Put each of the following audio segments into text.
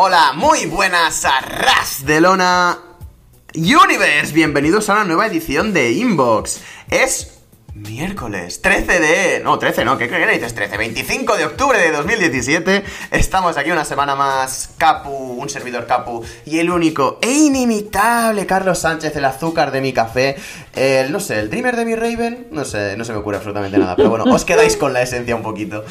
Hola, muy buenas a de Lona Universe. Bienvenidos a una nueva edición de Inbox. Es Miércoles 13 de... No, 13 no, ¿qué, dices 13? 25 de octubre de 2017. Estamos aquí una semana más. Capu, un servidor Capu y el único e inimitable Carlos Sánchez, el azúcar de mi café. El, no sé, el dreamer de mi Raven. No sé, no se me ocurre absolutamente nada. Pero bueno, os quedáis con la esencia un poquito.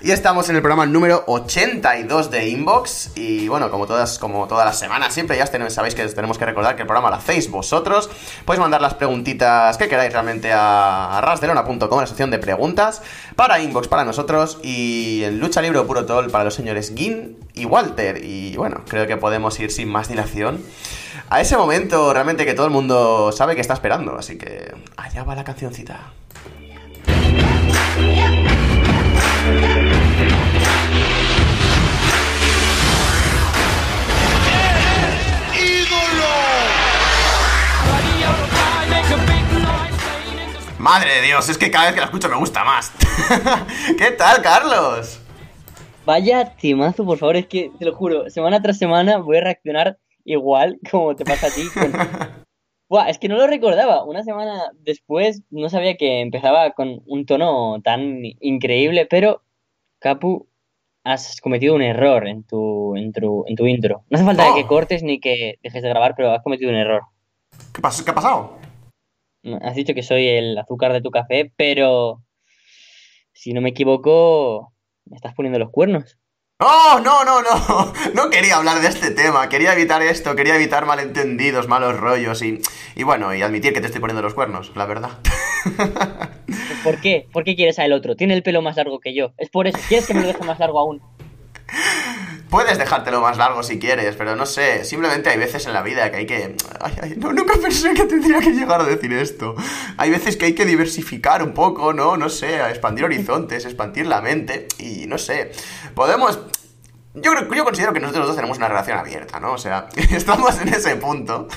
Y estamos en el programa número 82 de Inbox. Y bueno, como todas, como todas las semanas, siempre ya sabéis que tenemos que recordar que el programa lo hacéis vosotros. Podéis mandar las preguntitas que queráis realmente a rasdelona.com, la sección de preguntas, para Inbox para nosotros y en Lucha Libre Puro Tol para los señores Gin y Walter. Y bueno, creo que podemos ir sin más dilación a ese momento realmente que todo el mundo sabe que está esperando. Así que allá va la cancioncita. Madre de Dios, es que cada vez que la escucho me gusta más. ¿Qué tal, Carlos? Vaya timazo, por favor, es que te lo juro, semana tras semana voy a reaccionar igual como te pasa a ti. Buah, es que no lo recordaba. Una semana después no sabía que empezaba con un tono tan increíble, pero Capu, has cometido un error en tu, en tu, en tu intro. No hace falta que cortes ni que dejes de grabar, pero has cometido un error. ¿Qué, pasa? ¿Qué ha pasado? Has dicho que soy el azúcar de tu café, pero si no me equivoco, me estás poniendo los cuernos. ¡Oh, no, no, no! No quería hablar de este tema, quería evitar esto, quería evitar malentendidos, malos rollos y, y bueno, y admitir que te estoy poniendo los cuernos, la verdad. ¿Por qué? ¿Por qué quieres al otro? Tiene el pelo más largo que yo. Es por eso. ¿Quieres que me lo deje más largo aún? Puedes dejártelo más largo si quieres, pero no sé, simplemente hay veces en la vida que hay que... No, nunca pensé que tendría que llegar a decir esto. Hay veces que hay que diversificar un poco, ¿no? No sé, expandir horizontes, expandir la mente y no sé, podemos... Yo, creo, yo considero que nosotros dos tenemos una relación abierta, ¿no? O sea, estamos en ese punto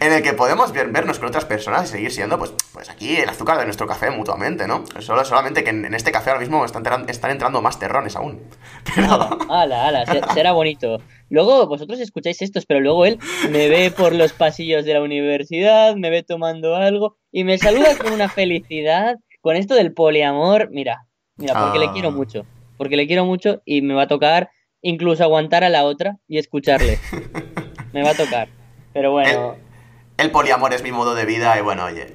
en el que podemos vernos con otras personas y seguir siendo, pues, pues aquí el azúcar de nuestro café mutuamente, ¿no? Solo, solamente que en, este café ahora mismo están, están entrando más terrones aún. Pero... Ala, ala, será bonito. Luego vosotros escucháis estos, pero luego él me ve por los pasillos de la universidad, me ve tomando algo y me saluda con una felicidad. Con esto del poliamor, mira, mira, porque le quiero ah. mucho. Porque le quiero mucho y me va a tocar incluso aguantar a la otra y escucharle. Me va a tocar. Pero bueno. El, poliamor es mi modo de vida y bueno, oye.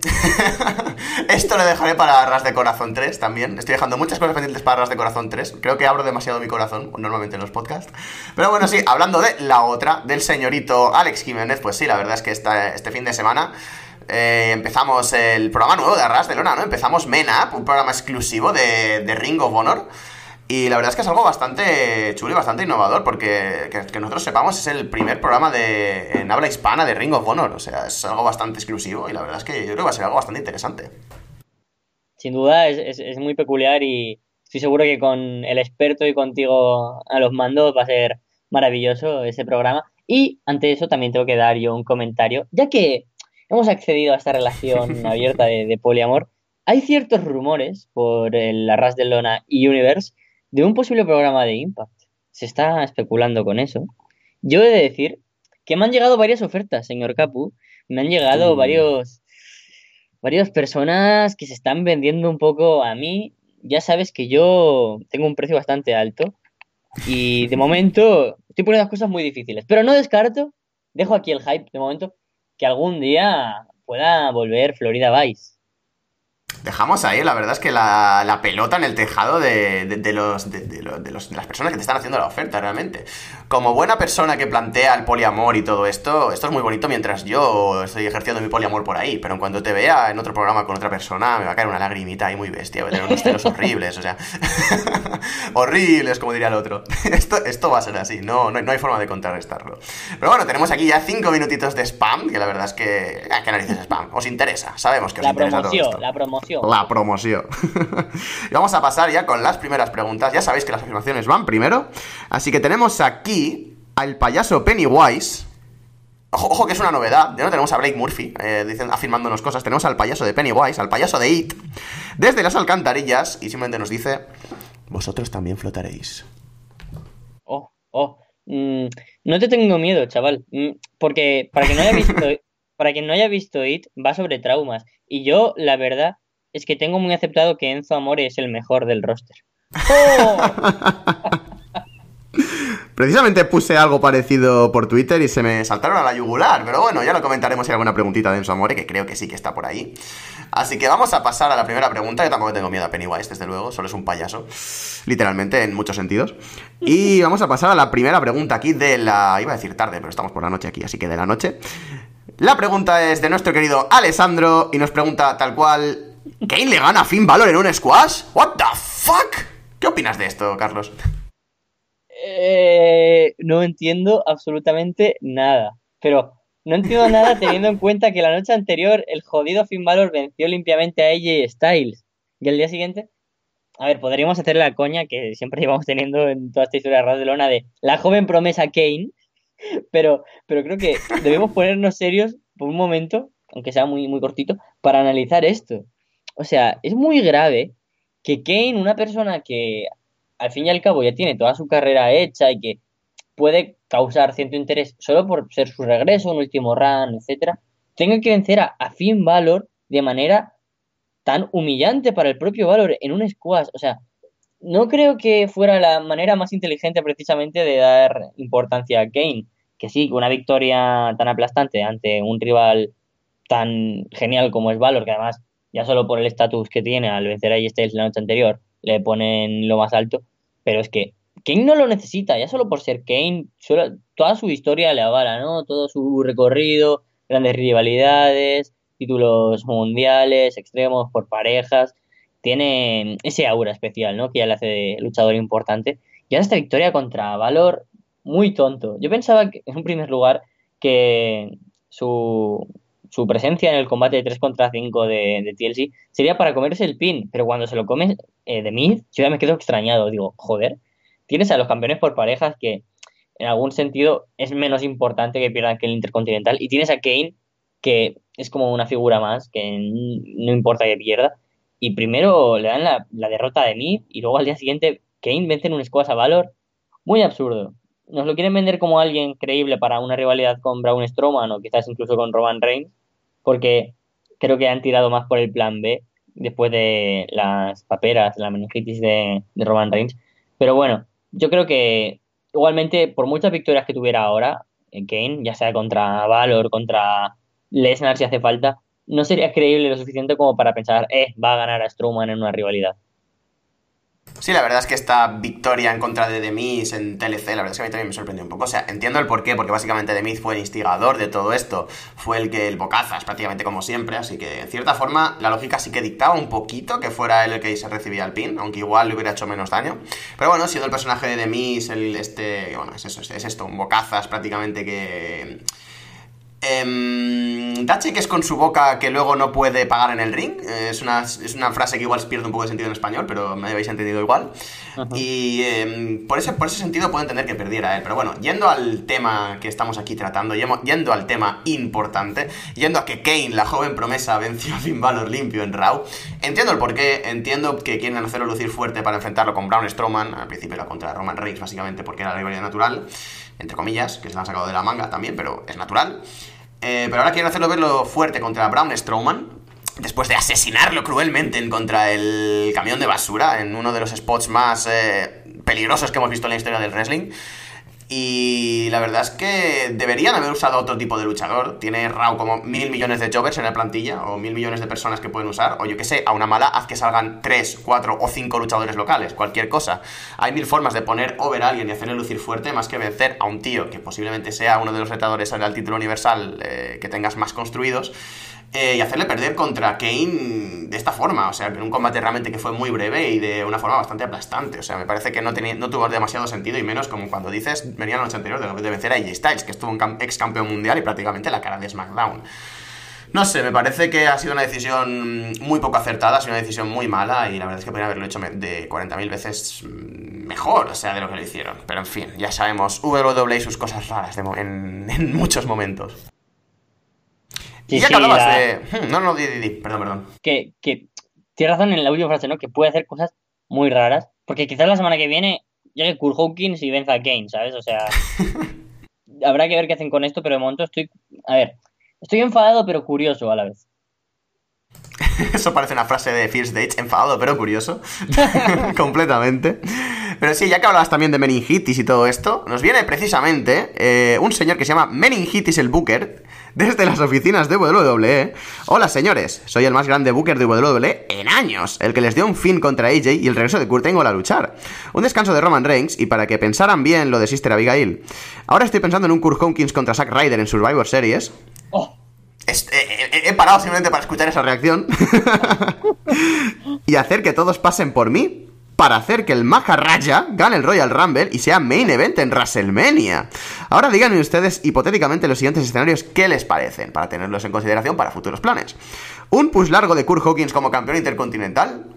Esto lo dejaré para Ras de Corazón 3 también. Estoy dejando muchas cosas pendientes para Ras de Corazón 3. Creo que abro demasiado mi corazón normalmente en los podcasts. Pero bueno, sí, hablando de la otra, del señorito Alex Jiménez, pues sí, la verdad es que este fin de semana. Eh, empezamos el programa nuevo de Arras de Lona, ¿no? Empezamos Men Up, un programa exclusivo de, de Ring of Honor. Y la verdad es que es algo bastante chulo y bastante innovador, porque que, nosotros sepamos es el primer programa de, en habla hispana de Ring of Honor. O sea, es algo bastante exclusivo y la verdad es que yo creo que va a ser algo bastante interesante. Sin duda, es, muy peculiar y estoy seguro que con el experto y contigo a los mandos va a ser maravilloso ese programa. Y ante eso también tengo que dar yo un comentario, ya que hemos accedido a esta relación abierta de, de poliamor. Hay ciertos rumores por el Arras de Lona y Universe de un posible programa de Impact. Se está especulando con eso. Yo he de decir que me han llegado varias ofertas, señor Capu. Me han llegado varios varias personas que se están vendiendo un poco a mí. Ya sabes que yo tengo un precio bastante alto y de momento estoy poniendo las cosas muy difíciles, pero no descarto, dejo aquí el hype de momento, que algún día pueda volver Florida Vice. Dejamos ahí, la verdad es que la, pelota en el tejado de, los, de, las personas que te están haciendo la oferta, realmente. Como buena persona que plantea el poliamor y todo esto, esto es muy bonito mientras yo estoy ejerciendo mi poliamor por ahí, pero en cuanto te vea en otro programa con otra persona, me va a caer una lagrimita ahí muy bestia, voy a tener unos celos horribles, o sea, horribles, como diría el otro. Esto, esto va a ser así, no, no, hay forma de contrarrestarlo. Pero bueno, tenemos aquí ya cinco minutitos de spam, que la verdad es que... Ah, ¿Qué narices spam? Os interesa, sabemos que os la interesa promoción, todo esto. La promoción la promoción. y vamos a pasar ya con las primeras preguntas. Ya sabéis que las afirmaciones van primero. Así que tenemos aquí al payaso Pennywise. Ojo, que es una novedad. Ya no tenemos a Blake Murphy eh, dicen, afirmándonos cosas. Tenemos al payaso de Pennywise, al payaso de It, desde las alcantarillas. Y simplemente nos dice: Vosotros también flotaréis. Oh, oh. mm, no te tengo miedo, chaval. Mm, porque para quien no haya visto, para quien no haya visto It, va sobre traumas. Y yo, la verdad, es que tengo muy aceptado que Enzo Amore es el mejor del roster. ¡Oh! Precisamente puse algo parecido por Twitter y se me saltaron a la yugular, pero bueno, ya lo comentaremos si hay alguna preguntita de Enzo Amore, que creo que sí que está por ahí. Así que vamos a pasar a la primera pregunta. Yo tampoco tengo miedo a Pennywise, desde luego, solo es un payaso, literalmente, en muchos sentidos. Y vamos a pasar a la primera pregunta aquí de la... Iba a decir tarde, pero estamos por la noche aquí, así que de la noche. La pregunta es de nuestro querido Alessandro y nos pregunta tal cual... ¿Kane le gana a Finn Balor en un squash? ¿What the fuck? ¿Qué opinas de esto, Carlos? Eh, no entiendo absolutamente nada. Pero no entiendo nada teniendo en cuenta que la noche anterior el jodido Finn Balor venció limpiamente a AJ Styles. Y el día siguiente, a ver, podríamos hacer la coña que siempre llevamos teniendo en toda esta historia de Lona de la joven promesa Kane. Pero, pero creo que debemos ponernos serios por un momento, aunque sea muy, muy cortito, para analizar esto. O sea, es muy grave que Kane, una persona que al fin y al cabo ya tiene toda su carrera hecha y que puede causar cierto interés solo por ser su regreso, un último run, etcétera, tenga que vencer a, Finn Balor de manera tan humillante para el propio Valor en un squash. O sea, no creo que fuera la manera más inteligente precisamente de dar importancia a Kane. Que sí, una victoria tan aplastante ante un rival tan genial como es Valor, que además ya solo por el estatus que tiene al vencer a Styles la noche anterior, le ponen lo más alto, pero es que Kane no lo necesita, ya solo por ser Kane, toda su historia le avala, ¿no? Todo su recorrido, grandes rivalidades, títulos mundiales, extremos por parejas, tiene ese aura especial, ¿no? Que ya le hace de luchador importante. Y ahora esta victoria contra Valor, muy tonto. Yo pensaba que, en un primer lugar que su, su presencia en el combate de 3 contra 5 de, de, TLC sería para comerse el pin, pero cuando se lo come eh, de Mid, yo ya me quedo extrañado. Digo, joder, tienes a los campeones por parejas que en algún sentido es menos importante que pierdan que el Intercontinental, y tienes a Kane que es como una figura más, que no importa que pierda, y primero le dan la, derrota de Mid, y luego al día siguiente Kane vence en un squash a Valor. Muy absurdo. Nos lo quieren vender como alguien creíble para una rivalidad con Braun Strowman o quizás incluso con Roman Reigns, porque creo que han tirado más por el plan B después de las paperas, la meningitis de, Roman Reigns. Pero bueno, yo creo que igualmente, por muchas victorias que tuviera ahora, en Kane, ya sea contra Valor, contra Lesnar si hace falta, no sería creíble lo suficiente como para pensar, eh, va a ganar a Strowman en una rivalidad. Sí, la verdad es que esta victoria en contra de Demis en TLC, la verdad es que a mí también me sorprendió un poco. O sea, entiendo el porqué, porque básicamente Demis fue el instigador de todo esto, fue el que el bocazas, prácticamente como siempre, así que en cierta forma la lógica sí que dictaba un poquito que fuera él el que se recibía el pin, aunque igual le hubiera hecho menos daño. Pero bueno, siendo el personaje de Demis, el este, bueno, es eso, es esto, un bocazas prácticamente que Eh, Dache, que es con su boca que luego no puede pagar en el ring. es, una, es una frase que igual pierde un poco de sentido en español, pero me habéis entendido igual. Y em, por, ese, por ese sentido puedo entender que perdiera él. Pero bueno, yendo al tema que estamos aquí tratando, yendo al tema importante, yendo a que Kane, la joven promesa, venció a Finn Balor limpio en Raw, entiendo el porqué, entiendo que quieren hacerlo lucir fuerte para enfrentarlo con Braun Strowman. Al principio era contra Roman Reigns, básicamente, porque era la rivalidad natural entre comillas, que se la han sacado de la manga también, pero es natural. Eh, pero ahora quieren hacerlo verlo fuerte contra Braun Strowman, después de asesinarlo cruelmente en contra el camión de basura, en uno de los spots más eh, peligrosos que hemos visto en la historia del wrestling. Y la verdad es que deberían haber usado otro tipo de luchador. Tiene Raw como mil millones de jobbers en la plantilla, o mil millones de personas que pueden usar, o yo que sé, a una mala haz que salgan tres, cuatro o cinco luchadores locales, cualquier cosa. Hay mil formas de poner over a alguien y hacerle lucir fuerte, más que vencer a un tío que posiblemente sea uno de los retadores al título universal eh, que tengas más construidos. Eh, y hacerle perder contra Kane de esta forma, o sea, en un combate realmente que fue muy breve y de una forma bastante aplastante, o sea, me parece que no, tenía, no tuvo demasiado sentido y menos como cuando dices, venía la noche anterior de, de vencer a AJ Styles, que estuvo un ex campeón mundial y prácticamente la cara de SmackDown. No sé, me parece que ha sido una decisión muy poco acertada, ha sido una decisión muy mala y la verdad es que podría haberlo hecho de 40.000 veces mejor, o sea, de lo que lo hicieron. Pero en fin, ya sabemos, WWE y sus cosas raras en muchos momentos y ya que hablabas de. Hmm, no, no, di, di, perdón, perdón. Que, que tienes razón en la última frase, ¿no? Que puede hacer cosas muy raras. Porque quizás la semana que viene llegue Kurt Hawkins y venza a Kane, ¿sabes? O sea, habrá que ver qué hacen con esto, pero de momento estoy, a ver, estoy enfadado pero curioso a la vez. Eso parece una frase de First Dates, enfadado pero curioso. Completamente. Pero sí, ya que hablabas también de meningitis y todo esto, nos viene precisamente eh, un señor que se llama Meningitis el Booker, desde las oficinas de WWE. Hola señores, soy el más grande Booker de WWE en años, el que les dio un fin contra AJ y el regreso de Kurt Angle a luchar. Un descanso de Roman Reigns y para que pensaran bien lo de Sister Abigail. Ahora estoy pensando en un Kurt Hawkins contra Zack Ryder en Survivor Series. Oh. he, parado simplemente para escuchar esa reacción. y hacer que todos pasen por mí para hacer que el Maharaja gane el Royal Rumble y sea main event en WrestleMania. Ahora díganme ustedes hipotéticamente los siguientes escenarios qué les parecen, para tenerlos en consideración para futuros planes. ¿Un push largo de Kurt Hawkins como campeón intercontinental?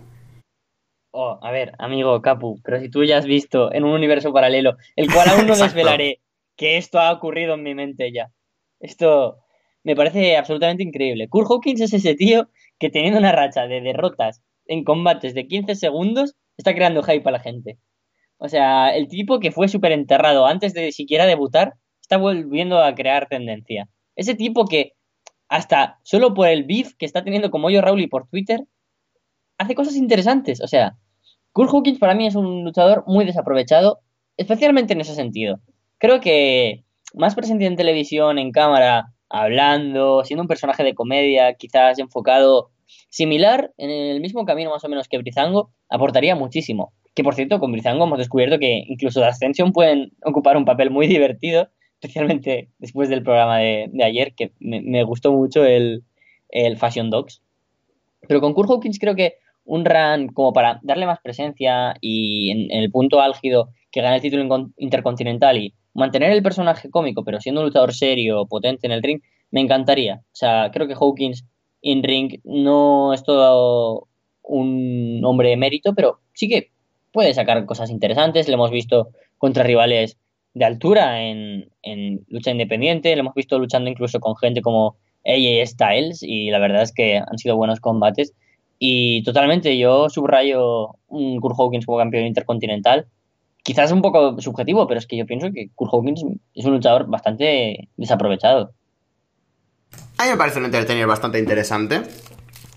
Oh, a ver, amigo Capu, pero si tú ya has visto en un universo paralelo, el cual aún no desvelaré, que esto ha ocurrido en mi mente ya. Esto me parece absolutamente increíble. Kurt Hawkins es ese tío que teniendo una racha de derrotas en combates de 15 segundos, está creando hype a la gente. O sea, el tipo que fue súper enterrado antes de siquiera debutar, está volviendo a crear tendencia. Ese tipo que, hasta solo por el beef que está teniendo como yo Raúl y por Twitter, hace cosas interesantes. O sea, Kurt Hawkins para mí es un luchador muy desaprovechado, especialmente en ese sentido. Creo que más presente en televisión, en cámara, hablando, siendo un personaje de comedia, quizás enfocado similar, en el mismo camino más o menos que Brizango, aportaría muchísimo. Que por cierto, con Brizango hemos descubierto que incluso de Ascension pueden ocupar un papel muy divertido, especialmente después del programa de, ayer, que me, gustó mucho el, Fashion Dogs. Pero con Kurt Hawkins creo que un run como para darle más presencia y en, el punto álgido que gane el título intercontinental y mantener el personaje cómico, pero siendo un luchador serio, potente en el ring, me encantaría. O sea, creo que Hawkins in ring no es todo un hombre de mérito, pero sí que puede sacar cosas interesantes. Le hemos visto contra rivales de altura en, lucha independiente, le hemos visto luchando incluso con gente como AJ Styles y la verdad es que han sido buenos combates. Y totalmente, yo subrayo un Kurt Hawkins como campeón intercontinental. Quizás un poco subjetivo, pero es que yo pienso que Kurt Hawkins es un luchador bastante desaprovechado. A mí me parece un entretenimiento bastante interesante.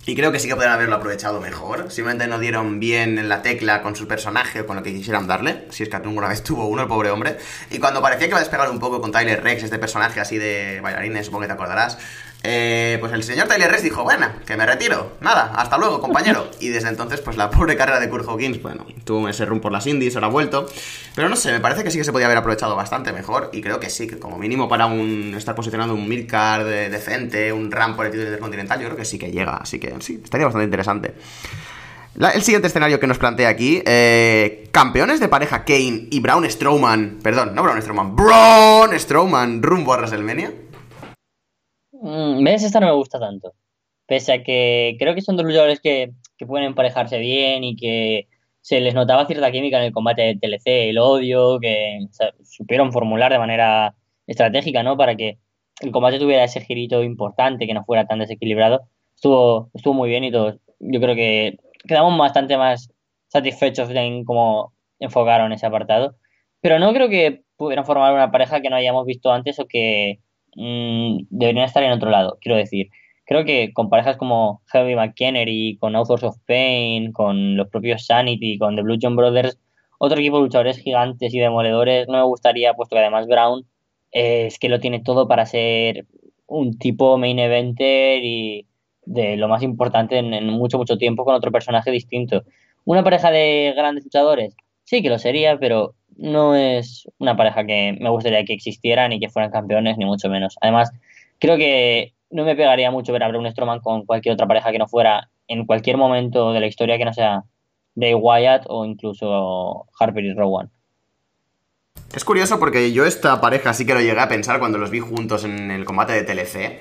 Y creo que sí que podrían haberlo aprovechado mejor. Simplemente no dieron bien en la tecla con su personaje o con lo que quisieran darle. Si es que alguna vez tuvo uno, el pobre hombre. Y cuando parecía que iba a despegar un poco con Tyler Rex, este personaje así de bailarines, supongo que te acordarás. Eh, pues el señor Tyler Rex dijo, bueno, que me retiro. Nada, hasta luego, compañero. Y desde entonces, pues la pobre carrera de Kurt Hawkins, bueno, tuvo ese run por las indies, ahora ha vuelto. Pero no sé, me parece que sí que se podía haber aprovechado bastante mejor. Y creo que sí, que como mínimo para un estar posicionando un midcard de, decente, un run por el título intercontinental, yo creo que sí que llega. Así que sí, estaría bastante interesante. el siguiente escenario que nos plantea aquí, eh, campeones de pareja Kane y Braun Strowman, perdón, no Braun Strowman, Braun Strowman rumbo a WrestleMania. Mm, ¿Ves? Esta no me gusta tanto. Pese a que creo que son dos luchadores que, pueden emparejarse bien y que se les notaba cierta química en el combate de TLC, el odio, que supieron formular de manera estratégica, ¿no? Para que el combate tuviera ese girito importante, que no fuera tan desequilibrado. Estuvo, estuvo muy bien y todos. Yo creo que quedamos bastante más satisfechos en cómo enfocaron ese apartado. Pero no creo que pudieran formar una pareja que no hayamos visto antes o que Mm, deberían estar en otro lado, quiero decir. Creo que con parejas como Heavy McKennery, con Authors of Pain, con los propios Sanity, con The Blue John Brothers, otro equipo de luchadores gigantes y demoledores, no me gustaría, puesto que además Brown es que lo tiene todo para ser un tipo main eventer y de lo más importante en, en, mucho, mucho tiempo con otro personaje distinto. Una pareja de grandes luchadores, sí que lo sería, pero no es una pareja que me gustaría que existieran y que fueran campeones, ni mucho menos. Además, creo que no me pegaría mucho ver a Braun Strowman con cualquier otra pareja que no fuera en cualquier momento de la historia que no sea Bray Wyatt o incluso Harper y Rowan. Es curioso porque yo esta pareja sí que lo llegué a pensar cuando los vi juntos en el combate de TLC.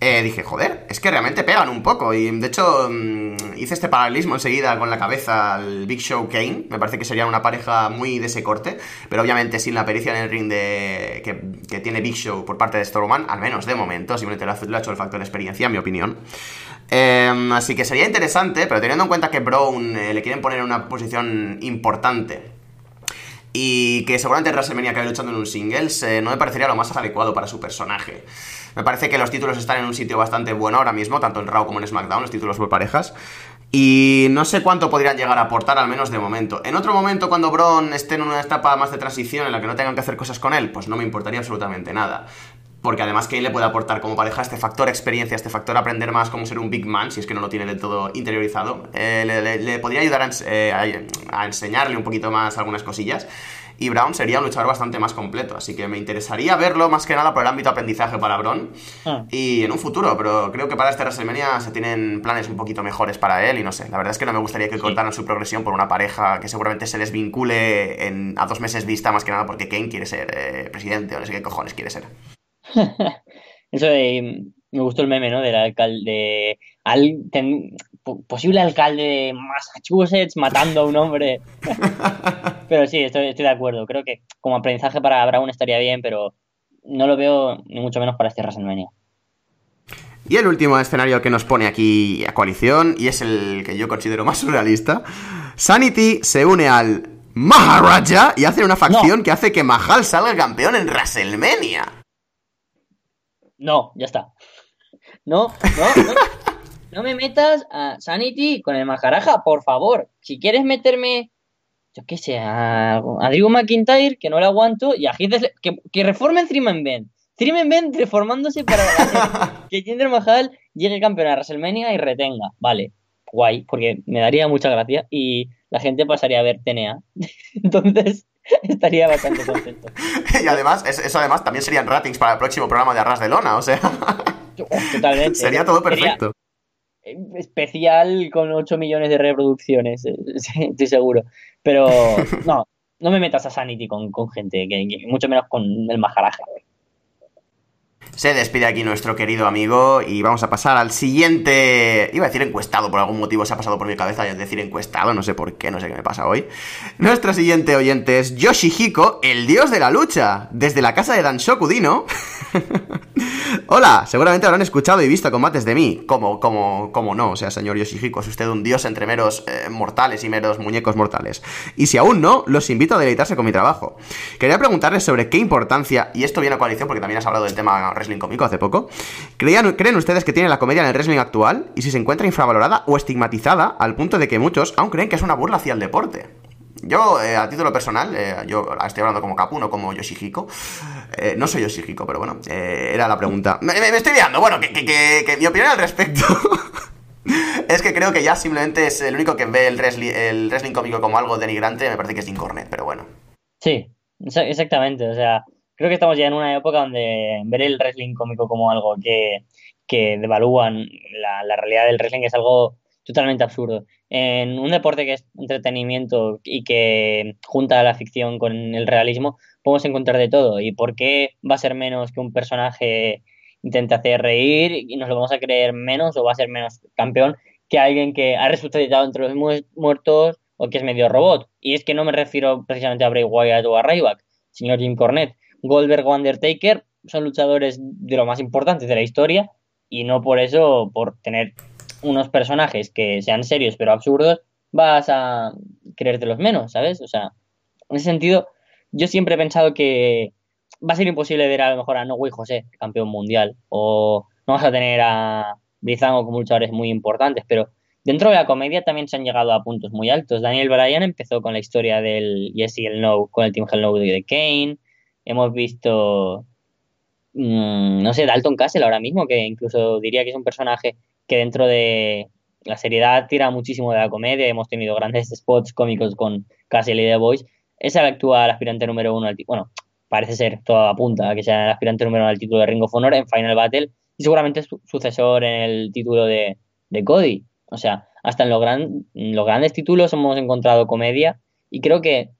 Eh, dije, joder, es que realmente pegan un poco. Y de hecho, mm, hice este paralelismo enseguida con la cabeza al Big Show Kane. Me parece que sería una pareja muy de ese corte. Pero obviamente sin la pericia en el ring de que, tiene Big Show por parte de Strowman, al menos de momento. Simplemente lo ha hecho el factor experiencia, en mi opinión. Em, así que sería interesante, pero teniendo en cuenta que Brown eh, le quieren poner en una posición importante y que seguramente WrestleMania acabe luchando en un singles, eh, no me parecería lo más adecuado para su personaje. Me parece que los títulos están en un sitio bastante bueno ahora mismo, tanto en Raw como en SmackDown, los títulos por parejas. Y no sé cuánto podrían llegar a aportar, al menos de momento. En otro momento, cuando Braun esté en una etapa más de transición en la que no tengan que hacer cosas con él, pues no me importaría absolutamente nada. Porque además él le puede aportar como pareja este factor experiencia, este factor aprender más cómo ser un big man, si es que no lo tiene del todo interiorizado. Eh, le, podría ayudar a, eh, a enseñarle un poquito más algunas cosillas y Brown sería un luchador bastante más completo. Así que me interesaría verlo más que nada por el ámbito aprendizaje para Brown ah. y en un futuro, pero creo que para este WrestleMania se tienen planes un poquito mejores para él y no sé, la verdad es que no me gustaría que cortaran su progresión por una pareja que seguramente se les vincule en, a dos meses vista más que nada porque Kane quiere ser eh, presidente o no sé qué cojones quiere ser. Eso de, me gustó el meme, ¿no? Del alcalde, al, posible alcalde de Massachusetts matando a un hombre. pero sí, estoy, de acuerdo. Creo que como aprendizaje para Brown estaría bien, pero no lo veo ni mucho menos para este WrestleMania. Y el último escenario que nos pone aquí a coalición, y es el que yo considero más surrealista, Sanity se une al Maharaja y hace una facción que hace que Mahal salga campeón en WrestleMania. No, ya está. No, no, no. No me metas a Sanity con el Maharaja, por favor. Si quieres meterme, yo qué sé, a, Drew McIntyre, que no le aguanto, y a Heath que, que reformen Triman Ben. Triman Ben reformándose para que Jinder Mahal llegue campeón a WrestleMania y retenga. Vale, guay, porque me daría mucha gracia y la gente pasaría a ver TNA. Entonces, estaría bastante contento. y además, eso además también serían ratings para el próximo programa de Arras de Lona, o sea. Totalmente. Sería todo perfecto. Especial con 8 millones de reproducciones, eh, estoy seguro. Pero no, no me metas a Sanity con, gente, que, mucho menos con el Maharaja. Se despide aquí nuestro querido amigo y vamos a pasar al siguiente. Iba a decir encuestado, por algún motivo se ha pasado por mi cabeza decir encuestado, no sé por qué, no sé qué me pasa hoy. Nuestro siguiente oyente es Yoshihiko, el dios de la lucha, desde la casa de Danshoku Dino. Hola, seguramente habrán escuchado y visto combates de mí. Como, como, como no, o sea, señor Yoshihiko, es usted un dios entre meros eh, mortales y meros muñecos mortales. Y si aún no, los invito a deleitarse con mi trabajo. Quería preguntarles sobre qué importancia, y esto viene a coalición porque también has hablado del tema wrestling cómico hace poco. ¿Creen ustedes que tiene la comedia en el wrestling actual? Y si se encuentra infravalorada o estigmatizada al punto de que muchos aún creen que es una burla hacia el deporte. Yo, eh, a título personal, eh, yo estoy hablando como Kapu, no como Yoshihiko. Eh, no soy Yoshihiko, pero bueno, era la pregunta. Me, estoy liando, bueno, que, que, mi opinión al respecto es que creo que ya simplemente es el único que ve el wrestling, el wrestling cómico como algo denigrante, me parece que es Incornet, pero bueno. Sí, exactamente, o sea, creo que estamos ya en una época donde ver el wrestling cómico como algo que, que devalúan la, realidad del wrestling es algo totalmente absurdo. En un deporte que es entretenimiento y que junta la ficción con el realismo, podemos encontrar de todo. ¿Y por qué va a ser menos que un personaje intente hacer reír y nos lo vamos a creer menos o va a ser menos campeón que alguien que ha resucitado entre los muertos o que es medio robot? Y es que no me refiero precisamente a Bray Wyatt o a Ryback, señor Jim Cornette. Goldberg o Undertaker son luchadores de lo más importantes de la historia y no por eso, por tener unos personajes que sean serios pero absurdos, vas a creértelos menos, ¿sabes? O sea, en ese sentido, yo siempre he pensado que va a ser imposible ver a lo mejor a No Way José, campeón mundial, o no vas a tener a Brizango como luchadores muy importantes, pero dentro de la comedia también se han llegado a puntos muy altos. Daniel Bryan empezó con la historia del Yes y el No, con el Team Hell No de Kane. Hemos visto, mm, no sé, Dalton Castle ahora mismo, que incluso diría que es un personaje que dentro de la seriedad tira muchísimo de la comedia. Hemos tenido grandes spots cómicos con Castle y The Voice. Es el actual aspirante número uno al Bueno, parece ser, toda apunta a que sea el aspirante número uno al título de Ring of Honor en Final Battle y seguramente es sucesor en el título de, de Cody. O sea, hasta en, los grandes títulos hemos encontrado comedia y creo que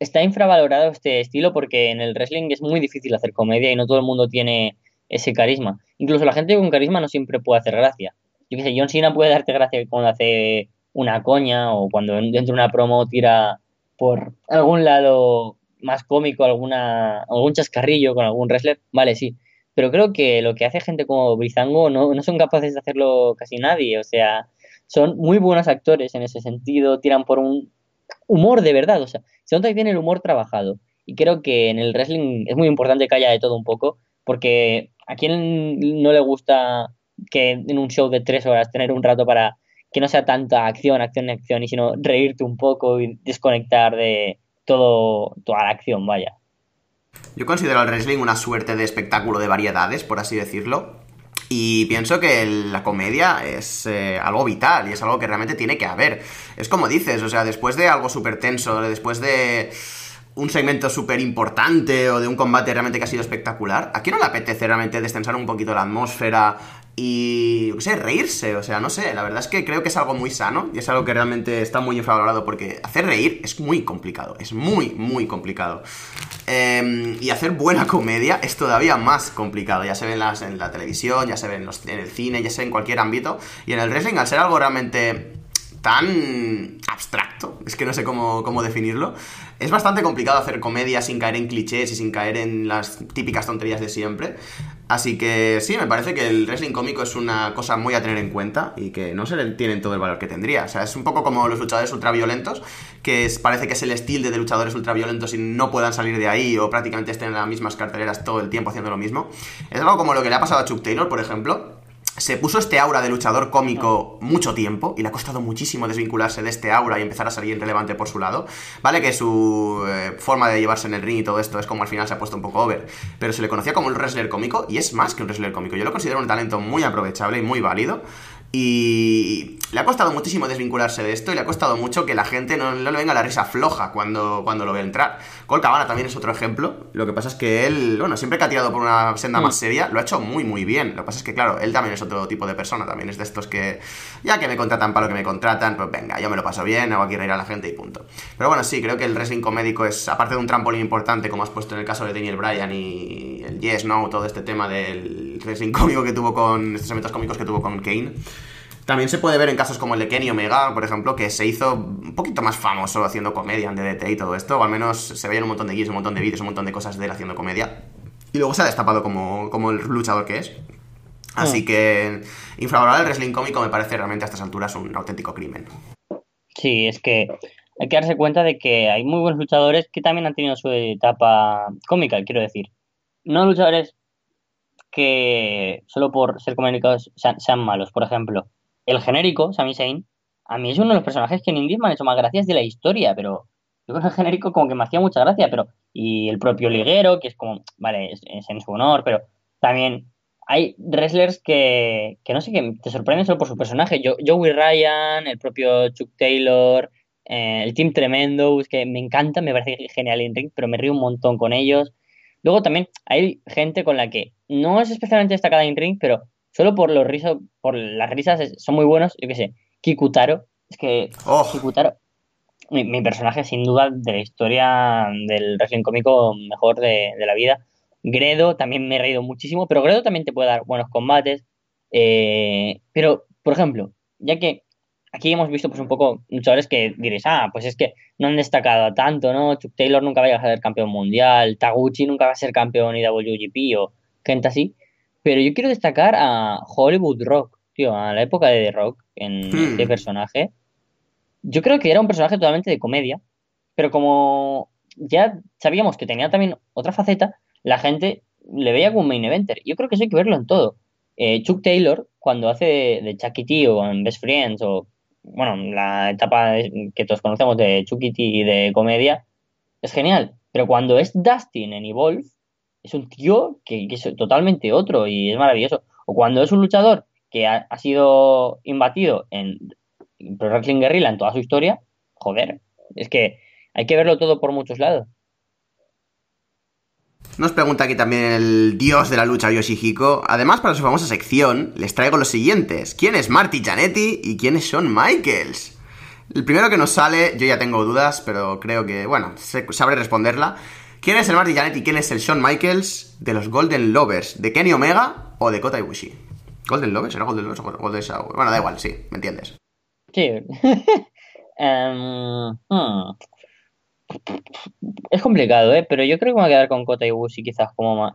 está infravalorado este estilo porque en el wrestling es muy difícil hacer comedia y no todo el mundo tiene ese carisma. Incluso la gente con carisma no siempre puede hacer gracia yo qué sé, John Cena puede darte gracia cuando hace una coña o cuando dentro de una promo tira por algún lado más cómico, alguna, algún chascarrillo con algún wrestler, vale, sí. Pero creo que lo que hace gente como Brizango no, no son capaces de hacerlo casi nadie. O sea, son muy buenos actores en ese sentido, tiran por un, humor de verdad, o sea, se nota que tiene el humor trabajado. Y creo que en el wrestling es muy importante que haya de todo un poco, porque a quien no le gusta que en un show de tres horas tener un rato para que no sea tanta acción, acción, acción, y sino reírte un poco y desconectar de todo, toda la acción, vaya. Yo considero el wrestling una suerte de espectáculo de variedades, por así decirlo. Y pienso que la comedia es eh, algo vital y es algo que realmente tiene que haber. Es como dices, o sea, después de algo súper tenso, después de un segmento súper importante o de un combate realmente que ha sido espectacular, ¿a quién no le apetece realmente descensar un poquito la atmósfera, y, no sé, reírse, o sea, no sé, la verdad es que creo que es algo muy sano y es algo que realmente está muy infravalorado porque hacer reír es muy complicado, es muy, muy complicado. Em, y hacer buena comedia es todavía más complicado, ya se ve en, las, en la televisión, ya se ve en, en el cine, ya se ve en cualquier ámbito, y en el wrestling al ser algo realmente tan abstracto, es que no sé cómo, cómo, definirlo. Es bastante complicado hacer comedia sin caer en clichés y sin caer en las típicas tonterías de siempre. Así que sí, me parece que el wrestling cómico es una cosa muy a tener en cuenta y que no se le tienen todo el valor que tendría. O sea, es un poco como los luchadores ultraviolentos, que parece que es el estilo de luchadores ultraviolentos y no puedan salir de ahí o prácticamente estén en las mismas carteleras todo el tiempo haciendo lo mismo. Es algo como lo que le ha pasado a Chuck Taylor, por ejemplo, se puso este aura de luchador cómico mucho tiempo y le ha costado muchísimo desvincularse de este aura y empezar a salir relevante por su lado. Vale que su eh, forma de llevarse en el ring y todo esto es como al final se ha puesto un poco over, pero se le conocía como un wrestler cómico y es más que un wrestler cómico. Yo lo considero un talento muy aprovechable y muy válido. Y le ha costado muchísimo desvincularse de esto y le ha costado mucho que la gente no, le venga la risa floja cuando, cuando lo ve entrar. Cole Cabana también es otro ejemplo. Lo que pasa es que él, bueno, siempre que ha tirado por una senda más mm. seria, lo ha hecho muy, muy bien. Lo que pasa es que, claro, él también es otro tipo de persona. También es de estos que, ya que me contratan para lo que me contratan, pues venga, yo me lo paso bien, hago aquí reír a la gente y punto. Pero bueno, sí, creo que el wrestling comédico es, aparte de un trampolín importante, como has puesto en el caso de Daniel Bryan y el Yes, No, todo este tema del wrestling cómico que tuvo con, estos eventos cómicos que tuvo con Kane. También se puede ver en casos como el de Kenny Omega, por ejemplo, que se hizo un poquito más famoso haciendo comedia en DDT y todo esto, o al menos se veían un montón de guías, un montón de vídeos, un montón de cosas de él haciendo comedia. Y luego se ha destapado como, como el luchador que es. Así ah. que infravalorar el wrestling cómico me parece realmente a estas alturas un auténtico crimen. Sí, es que hay que darse cuenta de que hay muy buenos luchadores que también han tenido su etapa cómica, quiero decir. No luchadores que solo por ser comunicados sean malos, por ejemplo el genérico, Sami Zayn, a mí es uno de los personajes que en Indies me han hecho más gracias de la historia, pero yo con el genérico como que me hacía mucha gracia, pero y el propio liguero, que es como, vale, es, en su honor, pero también hay wrestlers que, que no sé, que te sorprenden solo por su personaje. Yo, Joey Ryan, el propio Chuck Taylor, eh, el Team Tremendo, es que me encanta, me parece genial en ring, pero me río un montón con ellos. Luego también hay gente con la que no es especialmente destacada en ring, pero Solo por los risos, por las risas son muy buenos. Yo qué sé, Kikutaro. Es que oh. Kikutaro, mi, personaje sin duda de la historia del wrestling cómico mejor de, la vida. Gredo también me he reído muchísimo, pero Gredo también te puede dar buenos combates. Eh, pero, por ejemplo, ya que aquí hemos visto pues un poco luchadores que diréis, ah, pues es que no han destacado tanto, ¿no? Chuck Taylor nunca va a ser campeón mundial, Taguchi nunca va a ser campeón IWGP o gente así. Pero yo quiero destacar a Hollywood Rock, tío, a la época de The Rock en este personaje. Yo creo que era un personaje totalmente de comedia, pero como ya sabíamos que tenía también otra faceta, la gente le veía como un main eventer. Yo creo que eso hay que verlo en todo. Eh, Chuck Taylor, cuando hace de, Chucky T o en Best Friends, o bueno, la etapa que todos conocemos de Chucky T y de comedia, es genial. Pero cuando es Dustin en Evolve, es un tío que, es totalmente otro y es maravilloso. O cuando es un luchador que ha, sido imbatido en Pro Wrestling Guerrilla en toda su historia, joder, es que hay que verlo todo por muchos lados. Nos pregunta aquí también el dios de la lucha Yoshihiko. Además, para su famosa sección, les traigo los siguientes. ¿Quién es Marty Janetti y quién es Michaels? El primero que nos sale, yo ya tengo dudas, pero creo que, bueno, sabré responderla. ¿Quién es el Marty Janet y quién es el Shawn Michaels de los Golden Lovers? ¿De Kenny Omega o de Kota Ibushi? ¿Golden Lovers? ¿Era Golden Lovers o Golden Shower? Bueno, da igual, sí, ¿me entiendes? Sí. um, hmm. Es complicado, ¿eh? Pero yo creo que me voy a quedar con Kota Ibushi quizás como más...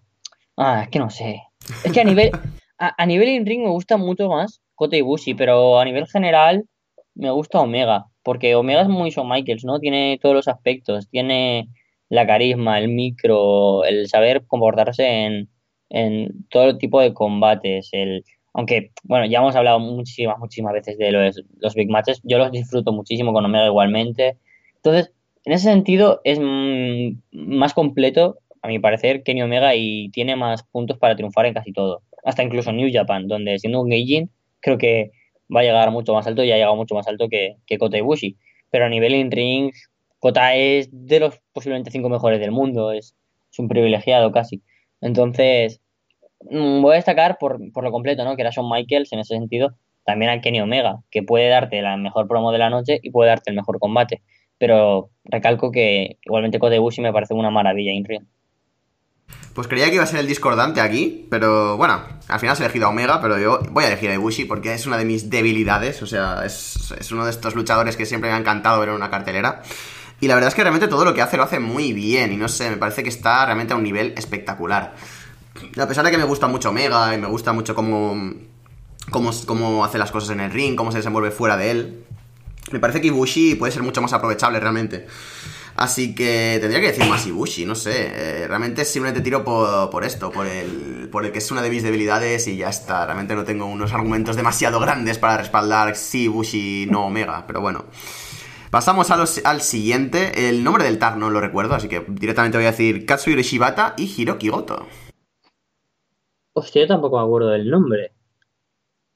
Ah, es que no sé. Es que a nivel... A, a nivel in-ring me gusta mucho más Kota Ibushi, pero a nivel general me gusta Omega. porque Omega es muy Shawn Michaels, ¿no? Tiene todos los aspectos, tiene la carisma, el micro, el saber comportarse en, en todo tipo de combates, el aunque, bueno, ya hemos hablado muchísimas, muchísimas veces de los, los big matches, yo los disfruto muchísimo con Omega igualmente. Entonces, en ese sentido es más completo, a mi parecer, Kenny Omega y tiene más puntos para triunfar en casi todo. Hasta incluso New Japan, donde siendo un Gaijin, creo que va a llegar mucho más alto y ha llegado mucho más alto que, que Kota Ibushi. Pero a nivel in-ring, Kota es de los posiblemente cinco mejores del mundo, es, un privilegiado casi. Entonces, mm, voy a destacar por, por, lo completo, ¿no? Que era Shawn Michaels en ese sentido, también a Kenny Omega, que puede darte la mejor promo de la noche y puede darte el mejor combate. Pero recalco que igualmente Kota Ibushi me parece una maravilla in-ring. Pues creía que iba a ser el discordante aquí, pero bueno, al final se ha elegido a Omega, pero yo voy a elegir a Ibushi porque es una de mis debilidades, o sea, es, es, uno de estos luchadores que siempre me ha encantado ver en una cartelera. Y la verdad es que realmente todo lo que hace lo hace muy bien, y no sé, me parece que está realmente a un nivel espectacular. A pesar de que me gusta mucho Omega y me gusta mucho cómo, cómo, cómo hace las cosas en el ring, cómo se desenvuelve fuera de él, me parece que Ibushi puede ser mucho más aprovechable realmente. Así que tendría que decir más Ibushi, no sé. Eh, realmente simplemente tiro por, por, esto, por el, por el que es una de mis debilidades y ya está. Realmente no tengo unos argumentos demasiado grandes para respaldar si Ibushi no Omega, pero bueno. Pasamos a los, al siguiente. El nombre del tag no lo recuerdo, así que directamente voy a decir Katsuyori Shibata y Hiroki Goto. Hostia, yo tampoco me acuerdo del nombre.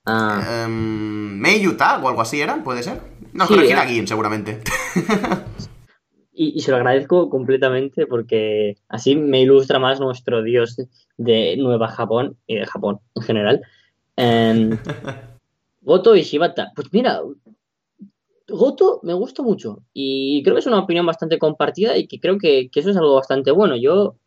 Ah. Um, Meiyu Tag o algo así era, ¿puede ser? No, sí, corregir a Gin, seguramente. y, y, se lo agradezco completamente porque así me ilustra más nuestro dios de Nueva Japón y de Japón en general. Um, Goto y Shibata. Pues mira, Goto me gusta mucho y creo que es una opinión bastante compartida y que creo que, eso es algo bastante bueno. Yo,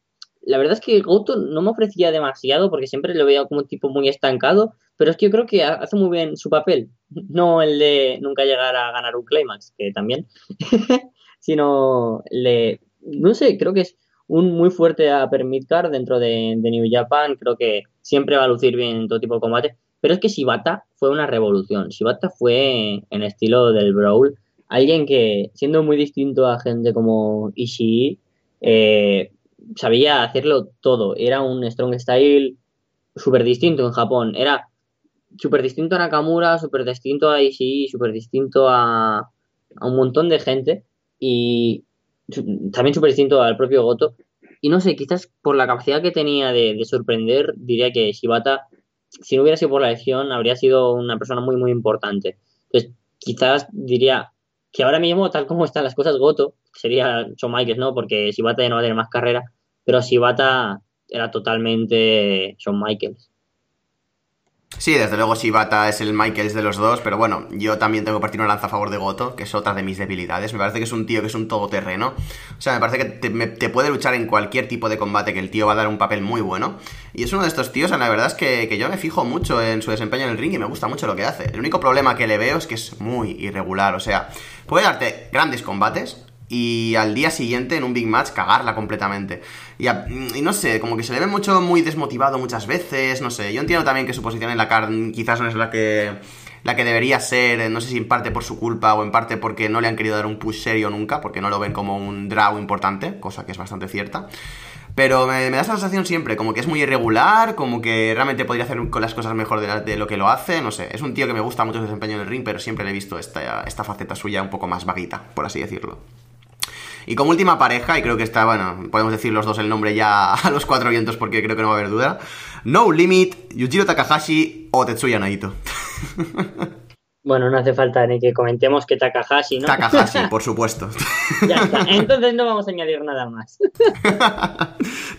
la verdad es que Goto no me ofrecía demasiado porque siempre lo veía como un tipo muy estancado, pero es que yo creo que hace muy bien su papel, no el de nunca llegar a ganar un Climax, que también, sino le, no sé, creo que es un muy fuerte a Midcard dentro de, de New Japan, creo que siempre va a lucir bien en todo tipo de combate pero es que Shibata fue una revolución. Shibata fue en estilo del Brawl. Alguien que, siendo muy distinto a gente como Ishii, eh, sabía hacerlo todo. Era un strong style súper distinto en Japón. Era súper distinto a Nakamura, súper distinto a Ishii, súper distinto a, un montón de gente. Y también súper distinto al propio Goto. Y no sé, quizás por la capacidad que tenía de sorprender, diría que Shibata si no hubiera sido por la lesión, habría sido una persona muy, muy importante. Entonces, quizás diría que ahora mismo, tal como están las cosas, Goto sería Shawn Michaels, ¿no? Porque Shibata ya no va a tener más carrera, pero Shibata era totalmente Shawn Michaels. Sí, desde luego Shibata es el Michaels de los dos, pero bueno, yo también tengo que partir una lanza a favor de Goto, que es otra de mis debilidades. Me parece que es un tío que es un todoterreno. O sea, me parece que te, puede luchar en cualquier tipo de combate, que el tío va a dar un papel muy bueno. Y es uno de estos tíos, la verdad es que, que yo me fijo mucho en su desempeño en el ring y me gusta mucho lo que hace. El único problema que le veo es que es muy irregular. O sea, puede darte grandes combates, y al día siguiente en un Big Match cagarla completamente. Y, no sé, como que se le ve mucho muy desmotivado muchas veces, no sé. Yo entiendo también que su posición en la card quizás no es la que la que debería ser, no sé si en parte por su culpa o en parte porque no le han querido dar un push serio nunca, porque no lo ven como un draw importante, cosa que es bastante cierta. Pero me, da esa sensación siempre, como que es muy irregular, como que realmente podría hacer las cosas mejor de, lo que lo hace, no sé. Es un tío que me gusta mucho su desempeño en el ring, pero siempre le he visto esta, esta faceta suya un poco más vaguita, por así decirlo. Y como última pareja, y creo que está, bueno, podemos decir los dos el nombre ya a los cuatro vientos porque creo que no va a haber duda. No Limit, Yujiro Takahashi o Tetsuya Naito. Bueno, no hace falta ni que comentemos que Takahashi, ¿no? Takahashi, por supuesto. ya está, entonces no vamos a añadir nada más.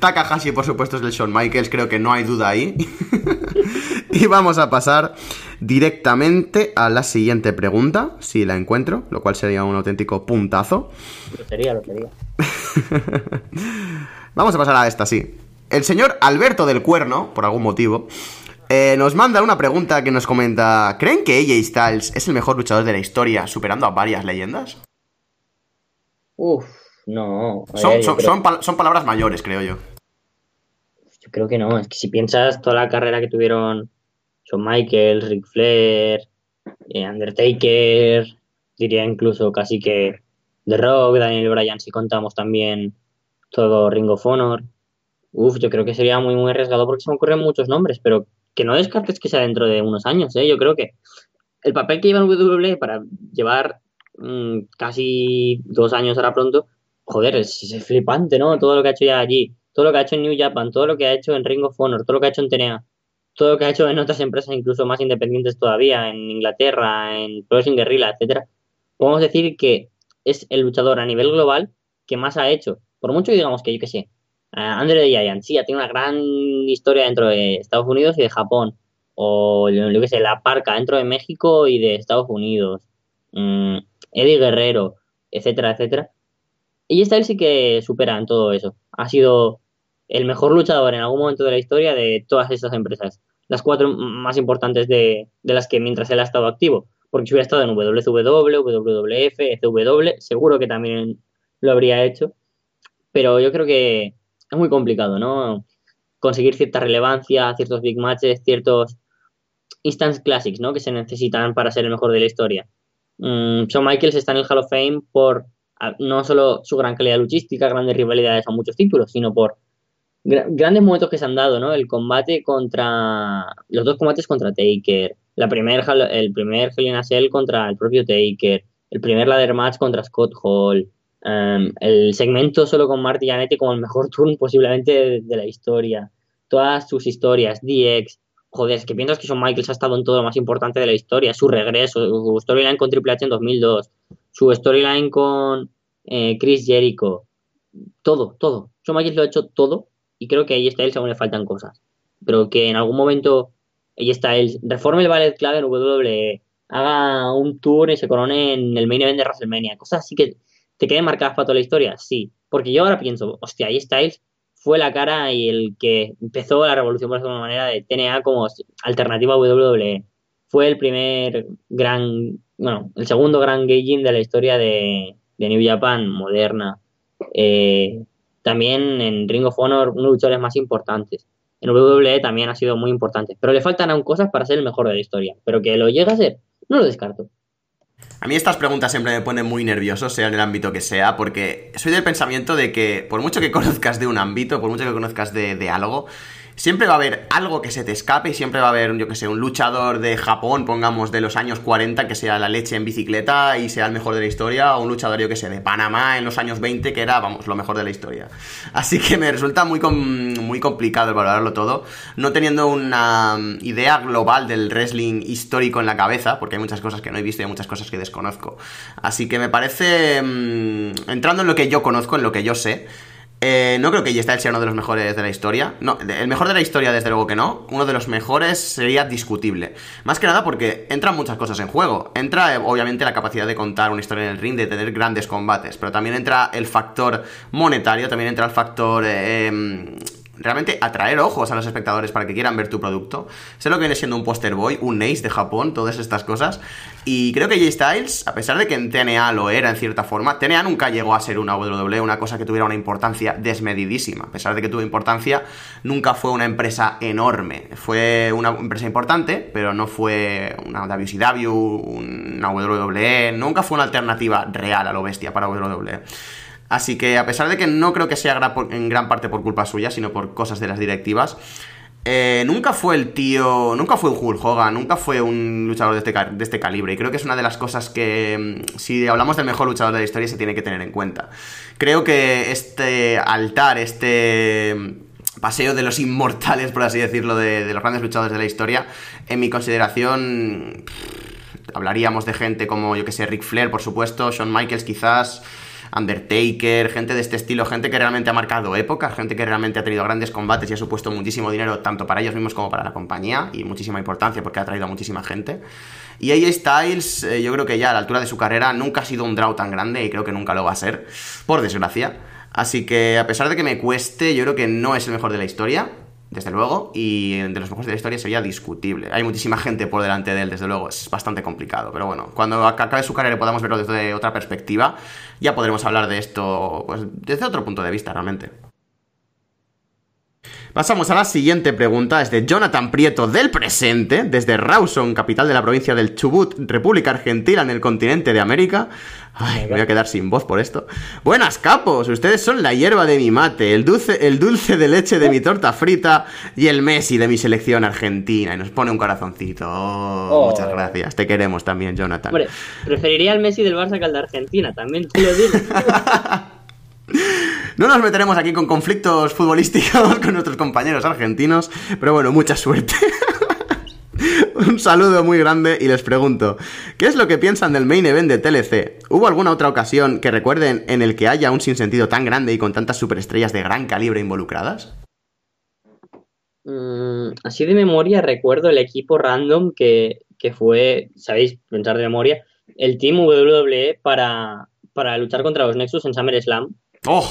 Takahashi, por supuesto, es el Shawn Michaels, creo que no hay duda ahí. y vamos a pasar directamente a la siguiente pregunta, si la encuentro, lo cual sería un auténtico puntazo. Lo sería, lo sería. vamos a pasar a esta, sí. El señor Alberto del Cuerno, por algún motivo, eh, nos manda una pregunta que nos comenta: ¿Creen que AJ Styles es el mejor luchador de la historia, superando a varias leyendas? Uf, no. Ver, son, son, creo... son, pal son, palabras mayores, creo yo. Yo creo que no. Es que si piensas toda la carrera que tuvieron Shawn Michaels, Ric Flair, eh, Undertaker, diría incluso casi que The Rock, Daniel Bryan, si contamos también todo Ring of Honor. Uf, yo creo que sería muy, muy arriesgado porque se me ocurren muchos nombres, pero que no descartes que sea dentro de unos años, ¿eh? Yo creo que el papel que lleva en WWE para llevar mm, casi dos años ahora pronto, joder, es, es, flipante, ¿no? Todo lo que ha hecho ya allí, todo lo que ha hecho en New Japan, todo lo que ha hecho en Ring of Honor, todo lo que ha hecho en TNA, todo lo que ha hecho en otras empresas incluso más independientes todavía, en Inglaterra, en Wrestling Guerrilla, etcétera. Podemos decir que es el luchador a nivel global que más ha hecho. Por mucho digamos que yo que sé, uh, Andre Giant, sí, ya tiene una gran historia dentro de Estados Unidos y de Japón. O yo que sé, La Parca dentro de México y de Estados Unidos. Um, Eddie Guerrero, etcétera, etcétera. Y él sí que supera en todo eso. Ha sido el mejor luchador en algún momento de la historia de todas estas empresas. Las cuatro más importantes de, de las que mientras él ha estado activo. Porque si hubiera estado en WCW, WWF, CW, seguro que también lo habría hecho. Pero yo creo que es muy complicado, ¿no? Conseguir cierta relevancia, ciertos big matches, ciertos instance classics, ¿no? Que se necesitan para ser el mejor de la historia. Mm, Shawn Michaels está en el Hall of Fame por no solo su gran calidad luchística, grandes rivalidades a muchos títulos, sino por grandes momentos que se han dado, ¿no? El combate contra. Los dos combates contra Taker. La primer, el primer Hell in contra el propio Taker. El primer ladder match contra Scott Hall. Um, el segmento solo con Marty Jannetty como el mejor turn posiblemente de, de, la historia. Todas sus historias, DX. Joder, es que piensas que Shawn Michaels ha estado en todo lo más importante de la historia. Su regreso, su storyline con Triple H en 2002. Su storyline con eh, Chris Jericho. Todo, todo. Shawn Michaels lo ha hecho todo y creo que ahí está él, aún le faltan cosas. Pero que en algún momento ahí está él, reforme el ballet clave en WWE, haga un tour y se corone en el main event de WrestleMania. Cosas así que te queden marcadas para toda la historia, sí. Porque yo ahora pienso, hostia, ahí Styles fue la cara y el que empezó la revolución por alguna manera de TNA como alternativa a WWE. Fue el primer gran, bueno, el segundo gran gauging de la historia de, de New Japan moderna. Eh, también en Ring of Honor, uno de los luchadores más importantes. En WWE también ha sido muy importante. Pero le faltan aún cosas para ser el mejor de la historia. Pero que lo llegue a ser, no lo descarto. A mí estas preguntas siempre me ponen muy nervioso, sea en el ámbito que sea, porque soy del pensamiento de que por mucho que conozcas de un ámbito, por mucho que conozcas de, de algo, siempre va a haber algo que se te escape y siempre va a haber, yo que sé, un luchador de Japón, pongamos, de los años 40 que sea la leche en bicicleta y sea el mejor de la historia, o un luchador, yo que sé, de Panamá en los años 20 que era, vamos, lo mejor de la historia. Así que me resulta muy, com muy complicado valorarlo todo, no teniendo una idea global del wrestling histórico en la cabeza, porque hay muchas cosas que no he visto y hay muchas cosas que desconozco. Así que me parece, mmm, entrando en lo que yo conozco, en lo que yo sé, eh, no creo que Styles sea uno de los mejores de la historia. No, el mejor de la historia, desde luego que no. Uno de los mejores sería discutible. Más que nada porque entran muchas cosas en juego. Entra, eh, obviamente, la capacidad de contar una historia en el ring, de tener grandes combates. Pero también entra el factor monetario, también entra el factor. Eh, realmente atraer ojos a los espectadores para que quieran ver tu producto. Sé lo que viene siendo un poster boy, un Ace de Japón, todas estas cosas. Y creo que J-Styles, a pesar de que en TNA lo era en cierta forma, TNA nunca llegó a ser una WWE, una cosa que tuviera una importancia desmedidísima. A pesar de que tuvo importancia, nunca fue una empresa enorme. Fue una empresa importante, pero no fue una WCW, una WWE, nunca fue una alternativa real a lo bestia para WWE. Así que a pesar de que no creo que sea en gran parte por culpa suya, sino por cosas de las directivas, eh, nunca fue el tío, nunca fue un Hulk Hogan, nunca fue un luchador de este, de este, calibre. Y creo que es una de las cosas que, mm, si hablamos del mejor luchador de la historia, se tiene que tener en cuenta. Creo que este altar, este mm, paseo de los inmortales, por así decirlo, de, los grandes luchadores de la historia, en mi consideración, hablaríamos de gente como, yo que sé, Ric Flair, por supuesto, Shawn Michaels quizás. Undertaker, gente de este estilo, gente que realmente ha marcado época, gente que realmente ha tenido grandes combates y ha supuesto muchísimo dinero tanto para ellos mismos como para la compañía y muchísima importancia porque ha traído a muchísima gente. Y AJ Styles, eh, yo creo que ya a la altura de su carrera nunca ha sido un draw tan grande y creo que nunca lo va a ser, por desgracia. Así que a pesar de que me cueste, yo creo que no es el mejor de la historia desde luego, y de los mejores de la historia sería discutible. Hay muchísima gente por delante de él, desde luego, es bastante complicado. Pero bueno, cuando acabe su carrera y podamos verlo desde otra perspectiva, ya podremos hablar de esto pues, desde otro punto de vista, realmente. Pasamos a la siguiente pregunta, es de Jonathan Prieto del presente, desde Rawson, capital de la provincia del Chubut, República Argentina, en el continente de América. Ay, me voy a quedar sin voz por esto. Buenas capos, ustedes son la hierba de mi mate, el dulce, el dulce de leche de mi torta frita y el Messi de mi selección argentina. Y nos pone un corazoncito. Oh, Muchas gracias, te queremos también, Jonathan. Hombre, preferiría el Messi del Barça que el de Argentina, también te lo digo. No nos meteremos aquí con conflictos futbolísticos con nuestros compañeros argentinos, pero bueno, mucha suerte. Un saludo muy grande y les pregunto, ¿qué es lo que piensan del main event de TLC? ¿Hubo alguna otra ocasión que recuerden en el que haya un sinsentido tan grande y con tantas superestrellas de gran calibre involucradas? Mm, así de memoria recuerdo el equipo random que, que, fue, sabéis, pensar de memoria, el Team WWE para, para luchar contra los Nexus en SummerSlam, ¡Oh!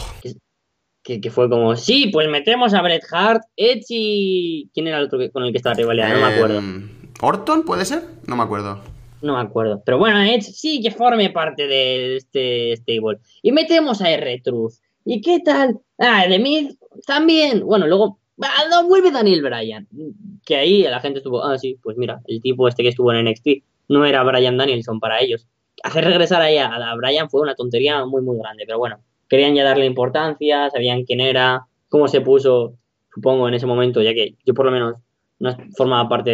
Que, fue como, sí, pues metemos a Bret Hart, Edge y... ¿Quién era el otro con el que estaba rivalidad? No me acuerdo. Em, ¿Orton puede ser? No me acuerdo. No me acuerdo. Pero bueno, Edge sí que forme parte de este stable. Y metemos a R-Truth. ¿Y qué tal? Ah, Miz también. Bueno, luego ah, no, vuelve Daniel Bryan. Que ahí la gente estuvo, ah, sí, pues mira, el tipo este que estuvo en NXT no era Bryan Danielson para ellos. Hacer regresar ahí a, a Bryan fue una tontería muy, muy grande. Pero bueno, querían ya darle importancia, sabían quién era, cómo se puso, supongo, en ese momento, ya que yo por lo menos no formaba parte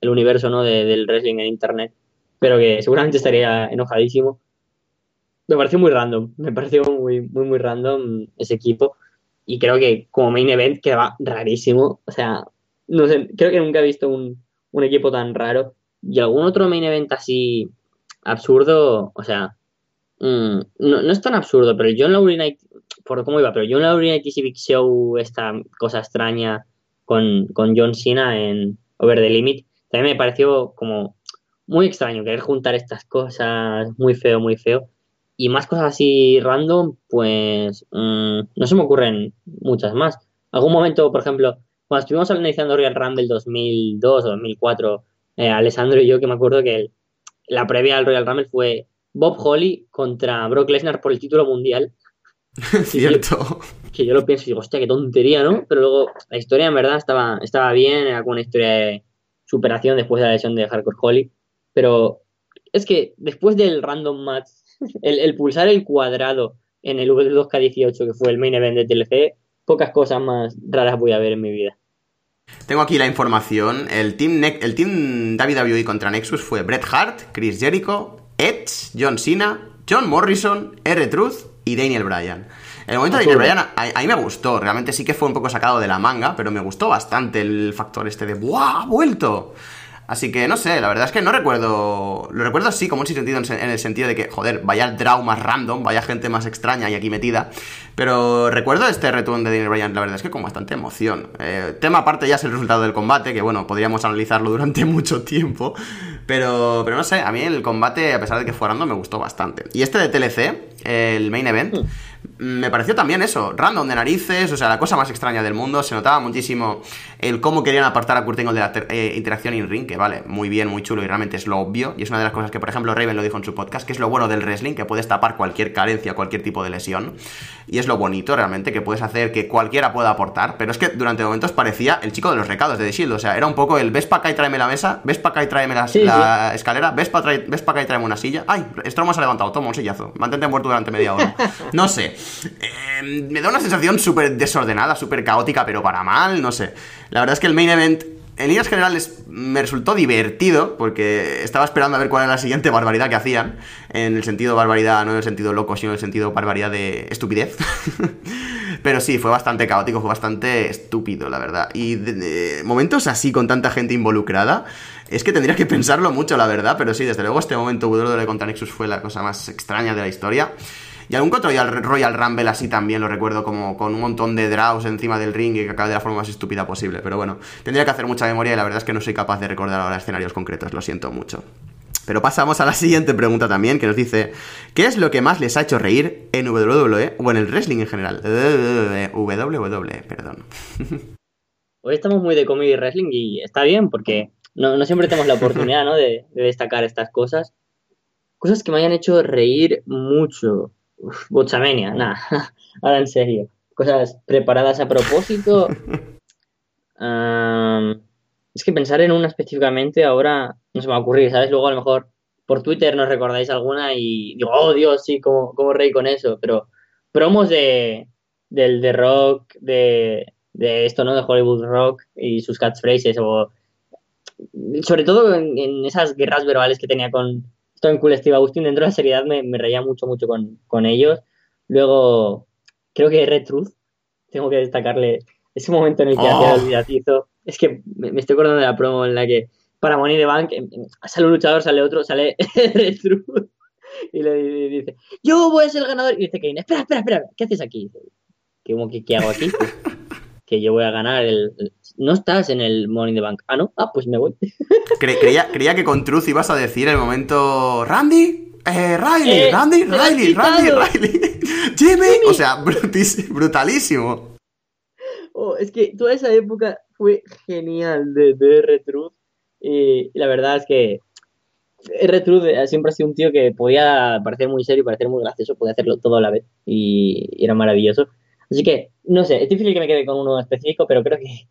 del universo ¿no? del wrestling en internet, pero que seguramente estaría enojadísimo. Me pareció muy random, me pareció muy, muy, muy random ese equipo. Y creo que como main event quedaba rarísimo. O sea, no sé, creo que nunca he visto un, un equipo tan raro. Y algún otro main event así absurdo, o sea, Mm, no, no, es tan absurdo, pero John Laurie Night, por cómo iba, pero Laurie Night y Big Show, esta cosa extraña con, con John Cena en Over the Limit, también me pareció como muy extraño querer juntar estas cosas, muy feo, muy feo. Y más cosas así random, pues mm, no se me ocurren muchas más. Algún momento, por ejemplo, cuando estuvimos analizando Royal Rumble 2002 o 2004, eh, Alessandro y yo, que me acuerdo que la previa al Royal Rumble fue Bob Holly contra Brock Lesnar por el título mundial. Cierto. Que, yo lo pienso y digo, hostia, qué tontería, ¿no? Pero luego la historia en verdad estaba, estaba bien, era como una historia de superación después de la lesión de Hardcore Holly. Pero es que después del random match, el, pulsar el cuadrado en el V2K18, que fue el main event de TLC, pocas cosas más raras voy a ver en mi vida. Tengo aquí la información. El team, el team WWE contra Nexus fue Bret Hart, Chris Jericho, Edge, John Cena, John Morrison, R-Truth y Daniel Bryan. El momento de Daniel Bryan a, mí me gustó, realmente sí que fue un poco sacado de la manga, pero me gustó bastante el factor este de ¡Buah! ¡Ha vuelto! Así que no sé, la verdad es que no recuerdo. Lo recuerdo así, como un sentido en el sentido de que, joder, vaya drama más random, vaya gente más extraña y aquí metida. Pero recuerdo este return de Daniel Bryan, la verdad es que con bastante emoción. Eh, tema aparte ya es el resultado del combate, que bueno, podríamos analizarlo durante mucho tiempo. Pero, pero no sé, a mí el combate, a pesar de que fue random, me gustó bastante. Y este de TLC, el main event. Mm me pareció también eso, random de narices, o sea, la cosa más extraña del mundo. Se notaba muchísimo el cómo querían apartar a Kurt Angle de la eh, interacción in-ring, que vale, muy bien, muy chulo y realmente es lo obvio. Y es una de las cosas que, por ejemplo, Raven lo dijo en su podcast, que es lo bueno del wrestling, que puedes tapar cualquier carencia, cualquier tipo de lesión. Y es lo bonito realmente, que puedes hacer que cualquiera pueda aportar. Pero es que durante momentos parecía el chico de los recados de The Shield, o sea, era un poco el ves para acá y tráeme la mesa, ves para acá y tráeme la, escalera, ves para acá y tráeme una silla. Ay, Strowman se ha levantado, toma un sillazo, mantente muerto durante media hora. No sé. Em, me da una sensación súper desordenada, súper caótica, pero para mal, no sé. La verdad es que el main event, en líneas generales, me resultó divertido, porque estaba esperando a ver cuál era la siguiente barbaridad que hacían. En el sentido barbaridad, no en el sentido loco, sino en el sentido barbaridad de estupidez. pero sí, fue bastante caótico, fue bastante estúpido, la verdad. Y momentos así, con tanta gente involucrada. Es que tendría que pensarlo mucho, la verdad, pero sí, desde luego este momento WWE contra Nexus fue la cosa más extraña de la historia. Y algún otro Royal Rumble así también lo recuerdo como con un montón de draws encima del ring y que acaba de la forma más estúpida posible. Pero bueno, tendría que hacer mucha memoria y la verdad es que no soy capaz de recordar ahora escenarios concretos, lo siento mucho. Pero pasamos a la siguiente pregunta también, que nos dice, ¿qué es lo que más les ha hecho reír en WWE o en el wrestling en general? WWE, perdón. Hoy estamos muy de comedy wrestling y está bien porque no, siempre tenemos la oportunidad ¿no? de, de, destacar estas cosas. Cosas que me hayan hecho reír mucho. Bochamenia, nada. Ahora en serio. Cosas preparadas a propósito. es que pensar en una específicamente ahora no se me va a ocurrir, ¿sabes? Luego a lo mejor por Twitter nos recordáis alguna y digo, oh Dios, sí, como, como reí con eso, pero promos de, del de rock, de, de esto, ¿no? De Hollywood Rock y sus catchphrases o sobre todo en, esas guerras verbales que tenía con Stone Cool Steve Austin dentro de la seriedad me, reía mucho, mucho con, con, ellos. Luego, creo que R-Truth, tengo que destacarle ese momento en el que hacía el oh. olvidatizo. Es que me, estoy acordando de la promo en la que para Money the Bank sale un luchador, sale otro, sale R-Truth y le dice, yo voy a ser el ganador. Y dice Kane, espera, espera, espera, ¿qué haces aquí? ¿Qué, qué, hago aquí? que yo voy a ganar el... No estás en el Money in the Bank. Ah, ¿no? Ah, pues me voy. creía, creía que con Truth ibas a decir el momento... Randy, eh, Riley, eh, Randy, Riley, Randy, Riley, Jimmy. O sea, brutalísimo. Oh, es que toda esa época fue genial de, de R-Truth. Y la verdad es que R-Truth siempre ha sido un tío que podía parecer muy serio, parecer muy gracioso, podía hacerlo todo a la vez. Y era maravilloso. Así que, no sé, es difícil que me quede con uno específico, pero creo que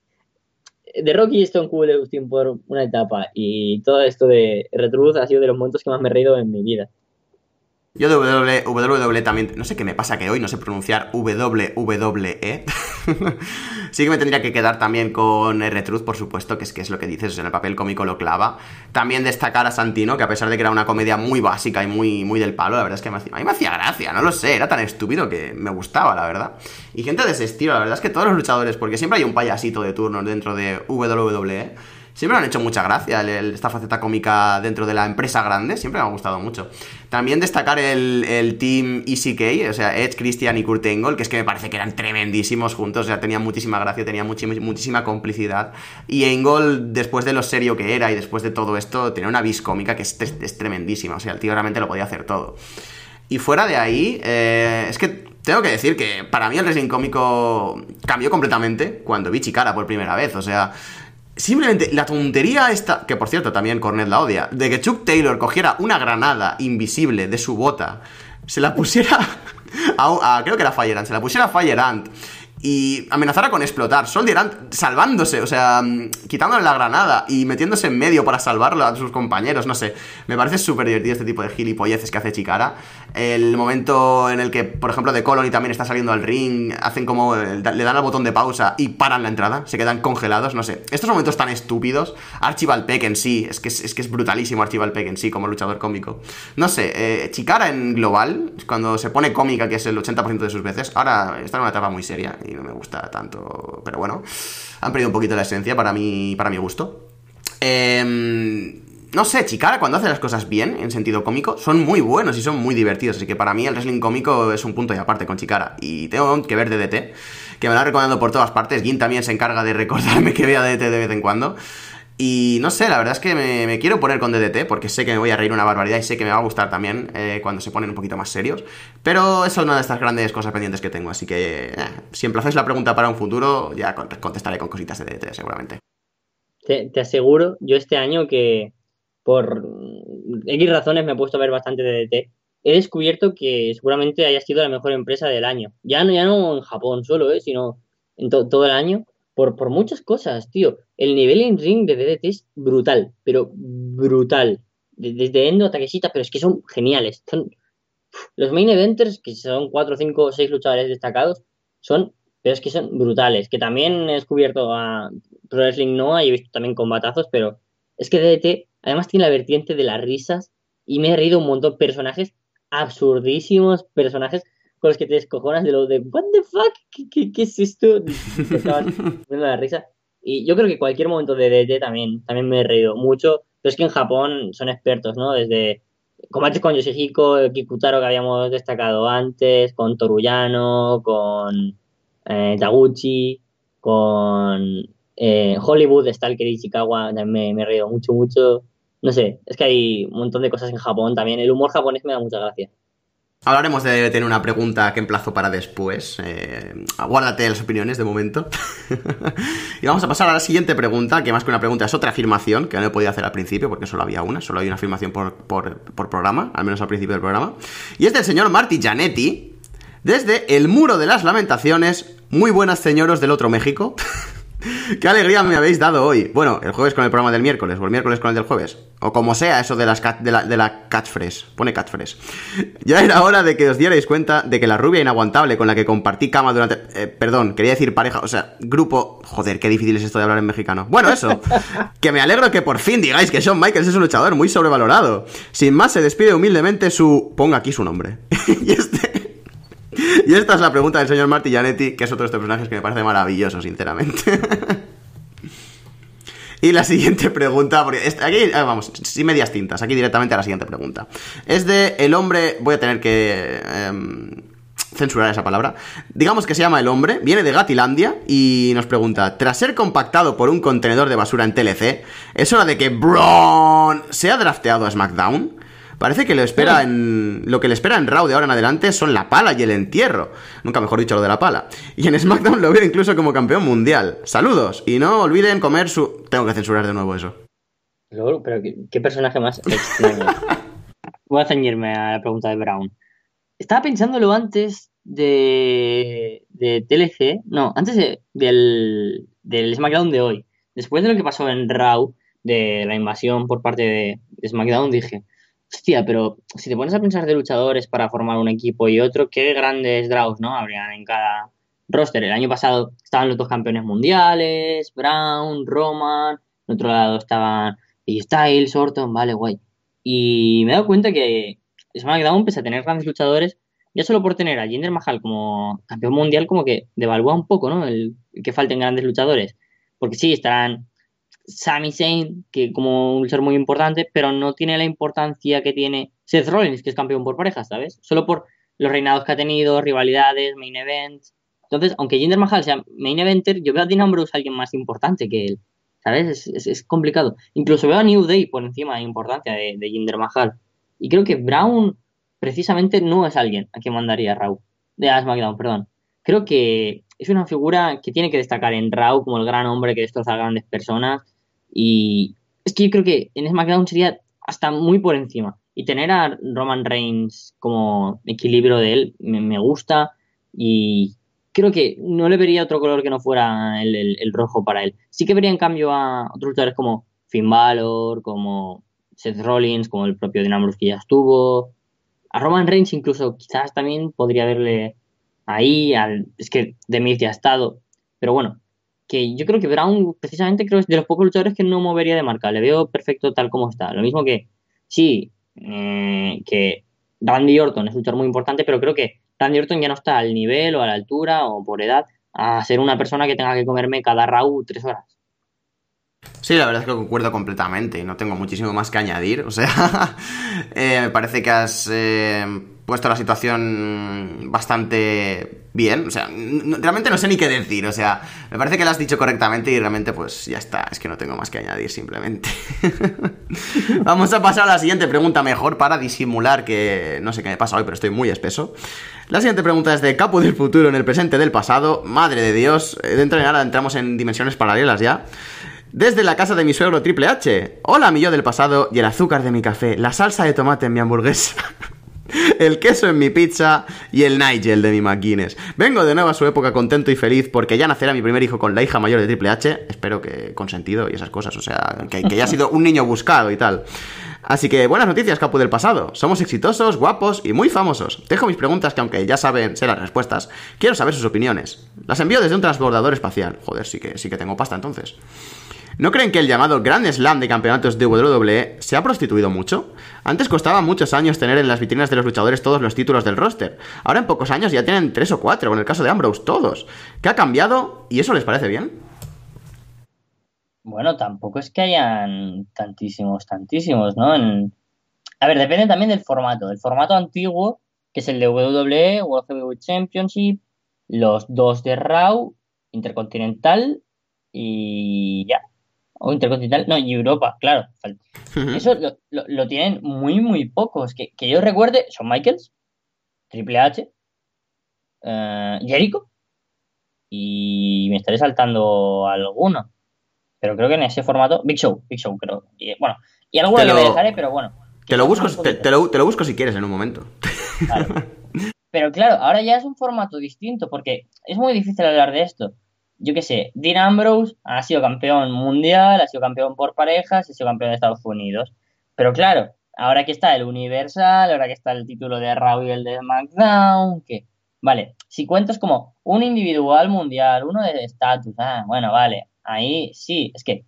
de Rocky y Stone Cold Austin por una etapa y todo esto de Retruth ha sido de los momentos que más me he reído en mi vida. Yo de WWE, también, no sé qué me pasa que hoy no sé pronunciar WWE. sí que me tendría que quedar también con R-Truth, por supuesto, que es que es lo que dices, en el papel cómico lo clava. También destacar a Santino, que a pesar de que era una comedia muy básica y muy, muy del palo, la verdad es que a mí me hacía gracia, no lo sé, era tan estúpido que me gustaba, la verdad. Y gente de ese estilo, la verdad es que todos los luchadores, porque siempre hay un payasito de turno dentro de WWE siempre me han hecho mucha gracia esta faceta cómica dentro de la empresa grande, siempre me ha gustado mucho. También destacar el, team ECK, o sea, Edge, Christian y Kurt Angle, que es que me parece que eran tremendísimos juntos, o sea, tenían muchísima gracia, tenían muchísima complicidad. Y Angle, después de lo serio que era y después de todo esto, tenía una vis cómica que es, tremendísima, o sea, el tío realmente lo podía hacer todo. Y fuera de ahí, eh, es que tengo que decir que para mí el wrestling cómico cambió completamente cuando vi Chicara por primera vez. O sea, Simplemente la tontería esta, que por cierto también Cornet la odia, de que Chuck Taylor cogiera una granada invisible de su bota, se la pusiera creo que era Fire Ant, se la pusiera a Fire Ant y amenazara con explotar. Soldier Ant salvándose, o sea, mm, quitándole la granada y metiéndose en medio para salvarlo a sus compañeros, no sé. Me parece súper divertido este tipo de gilipolleces que hace Chicara. El momento en el que, por ejemplo, de Colony también está saliendo al ring, hacen como. le dan al botón de pausa y paran la entrada, se quedan congelados, no sé. Estos momentos tan estúpidos. Archibald Peck en sí, es que es, que es brutalísimo Archibald Peck en sí como luchador cómico. No sé, eh, Chicara en global, cuando se pone cómica, que es el 80% de sus veces, ahora está en una etapa muy seria no me gusta tanto. Pero bueno, han perdido un poquito la esencia para mi, para mi gusto. Eh, no sé, Chicara cuando hace las cosas bien, en sentido cómico, son muy buenos y son muy divertidos. Así que para mí el wrestling cómico es un punto y aparte con Chicara. Y tengo que ver DDT, que me lo ha recomendado por todas partes. Gin también se encarga de recordarme que vea DDT de vez en cuando. Y no sé, la verdad es que me, quiero poner con DDT porque sé que me voy a reír una barbaridad y sé que me va a gustar también eh, cuando se ponen un poquito más serios. Pero esa es una de estas grandes cosas pendientes que tengo. Así que eh, si emplazáis la pregunta para un futuro, ya contestaré con cositas de DDT seguramente. te aseguro, yo este año que por X razones me he puesto a ver bastante DDT, he descubierto que seguramente haya sido la mejor empresa del año. Ya no, ya no en Japón solo, ¿eh? sino en todo el año, por, por muchas cosas, tío. El nivel en ring de DDT es brutal, pero brutal. Desde Endo Quesita, pero es que son geniales. Son, los main eventers, que son 4, 5, 6 luchadores destacados, son, pero es que son brutales. Que también he descubierto a Pro Wrestling Noah y he visto también combatazos, pero es que DDT Además tiene la vertiente de las risas y me he reído un montón. Personajes absurdísimos, personajes con los que te descojonas de lo de ¿What the fuck? ¿Qué, qué, es esto? la risa. Y yo creo que cualquier momento de DD también, también me he reído mucho. Pero es que en Japón son expertos, ¿no? Desde combates con Yoshihiko, Kikutaro que habíamos destacado antes, con Toruyano, con eh, Taguchi, con eh, Hollywood, y Chicago, también me, me he reído mucho, mucho no sé, es que hay un montón de cosas en Japón también. El humor japonés me da mucha gracia. Hablaremos de tener una pregunta que emplazo para después. Eh, aguárdate las opiniones de momento. y vamos a pasar a la siguiente pregunta, que más que una pregunta es otra afirmación, que no he podido hacer al principio porque solo había una, solo hay una afirmación por, por programa, al menos al principio del programa. Y es del señor Marty Janetti, desde el Muro de las Lamentaciones. Muy buenas señoros del otro México. Qué alegría me habéis dado hoy. Bueno, el jueves con el programa del miércoles, o el miércoles con el del jueves. O como sea eso de, las de, la, de la catchphrase. Pone catchphrase. Ya era hora de que os dierais cuenta de que la rubia inaguantable con la que compartí cama durante... Eh, perdón, quería decir pareja, o sea, grupo... Joder, qué difícil es esto de hablar en mexicano. Bueno, eso. que me alegro que por fin digáis que Shawn Michaels es un luchador muy sobrevalorado. Sin más, se despide humildemente su... Ponga aquí su nombre. y este... Y esta es la pregunta del señor Martillanetti, que es otro de estos personajes que me parece maravilloso, sinceramente. y la siguiente pregunta, porque aquí, ah, vamos, sin medias tintas, aquí directamente a la siguiente pregunta. Es de el hombre, voy a tener que... Em, censurar esa palabra. Digamos que se llama El Hombre, viene de Gatilandia y nos pregunta, tras ser compactado por un contenedor de basura en TLC, ¿es hora de que Braun sea drafteado a SmackDown? Parece que lo espera en. Lo que le espera en Raw de ahora en adelante son la pala y el entierro. Nunca mejor dicho lo de la pala. Y en SmackDown lo veo incluso como campeón mundial. Saludos. Y no olviden comer su. Tengo que censurar de nuevo eso. pero qué, personaje más extraño. Voy a ceñirme a la pregunta de Brown. Estaba pensándolo antes de. de TLC. No, antes del, del SmackDown de hoy. Después de lo que pasó en Raw, de la invasión por parte de SmackDown, dije Hostia, pero si te pones a pensar de luchadores para formar un equipo y otro, qué grandes draws, ¿no? Habrían en cada roster. El año pasado estaban los dos campeones mundiales, Brown, Roman, en otro lado estaban Styles, Orton, vale, guay. Y me he dado cuenta que SmackDown, pese a tener grandes luchadores, ya solo por tener a Jinder Mahal como campeón mundial, como que devalúa un poco, ¿no? El que falten grandes luchadores. Porque sí, estarán Sami Zayn, que como un luchador muy importante, pero no tiene la importancia que tiene Seth Rollins, que es campeón por parejas, ¿sabes? Solo por los reinados que ha tenido, rivalidades, main events. Entonces, aunque Jinder Mahal sea main eventer, yo veo a Dean Ambrose alguien más importante que él, ¿sabes? Es, complicado. Incluso veo a New Day por encima de importancia de, de Jinder Mahal. Y creo que Brown precisamente no es alguien a quien mandaría Raw. De SmackDown, perdón. Creo que es una figura que tiene que destacar en Raw como el gran hombre que destroza a grandes personas y es que yo creo que en SmackDown sería hasta muy por encima. Y tener a Roman Reigns como equilibrio de él me, gusta y creo que no le vería otro color que no fuera el, rojo para él. Sí que vería en cambio a otros luchadores como Finn Balor, como Seth Rollins, como el propio Dean que ya estuvo. A Roman Reigns incluso quizás también podría verle ahí. Al, es que The ya ha estado. Pero bueno, que yo creo que Brown precisamente creo es de los pocos luchadores que no movería de marca. Le veo perfecto tal como está. Lo mismo que, sí, eh, que Randy Orton es un luchador muy importante, pero creo que Randy Orton ya no está al nivel o a la altura o por edad a ser una persona que tenga que comerme cada round tres horas. Sí, la verdad es que concuerdo completamente. No tengo muchísimo más que añadir. O sea, eh, me parece que has eh, puesto la situación bastante bien. O sea, realmente no sé ni qué decir. O sea, me parece que lo has dicho correctamente y realmente pues ya está. Es que no tengo más que añadir simplemente. Vamos a pasar a la siguiente pregunta mejor para disimular que no sé qué me pasa hoy, pero estoy muy espeso. La siguiente pregunta es de Capo del futuro en el presente del pasado. Madre de Dios, eh, dentro de nada entramos en dimensiones paralelas ya. Desde la casa de mi suegro Triple H. Hola, mi yo del pasado y el azúcar de mi café, la salsa de tomate en mi hamburguesa. el queso en mi pizza y el Nigel de mi McGuinness. Vengo de nuevo a su época contento y feliz porque ya nacerá mi primer hijo con la hija mayor de Triple H. Espero que consentido y esas cosas, o sea, que, que haya sido un niño buscado y tal. Así que buenas noticias, Capu del pasado. Somos exitosos, guapos y muy famosos. Dejo mis preguntas que aunque ya saben ser las respuestas, quiero saber sus opiniones. Las envío desde un transbordador espacial. Joder, sí que, sí que tengo pasta entonces. ¿No creen que el llamado Grand Slam de campeonatos de WWE se ha prostituido mucho? Antes costaba muchos años tener en las vitrinas de los luchadores todos los títulos del roster. Ahora en pocos años ya tienen tres o cuatro, en el caso de Ambrose todos. ¿Qué ha cambiado? ¿Y eso les parece bien? Bueno, tampoco es que hayan tantísimos, tantísimos, ¿no? A ver, depende también del formato. El formato antiguo, que es el de WWE, World Championship, los dos de Raw, Intercontinental y ya o Intercontinental, no, y Europa, claro. Eso lo, tienen muy, muy pocos. Que, que yo recuerde, son Michaels, Triple H, eh, Jericho, y me estaré saltando alguno. Pero creo que en ese formato, Big Show, Big Show, creo. Y, bueno, y alguno que me dejaré, pero bueno. Te lo, busco, te, lo, te lo busco si quieres en un momento. Pero claro, ahora ya es un formato distinto porque es muy difícil hablar de esto. Yo qué sé, Dean Ambrose ha sido campeón mundial, ha sido campeón por parejas, ha sido campeón de Estados Unidos. Pero claro, ahora que está el Universal, ahora que está el título de Raw y el de SmackDown, que, vale, si cuentas como un individual mundial, uno de estatus, ah, bueno, vale, ahí sí, es que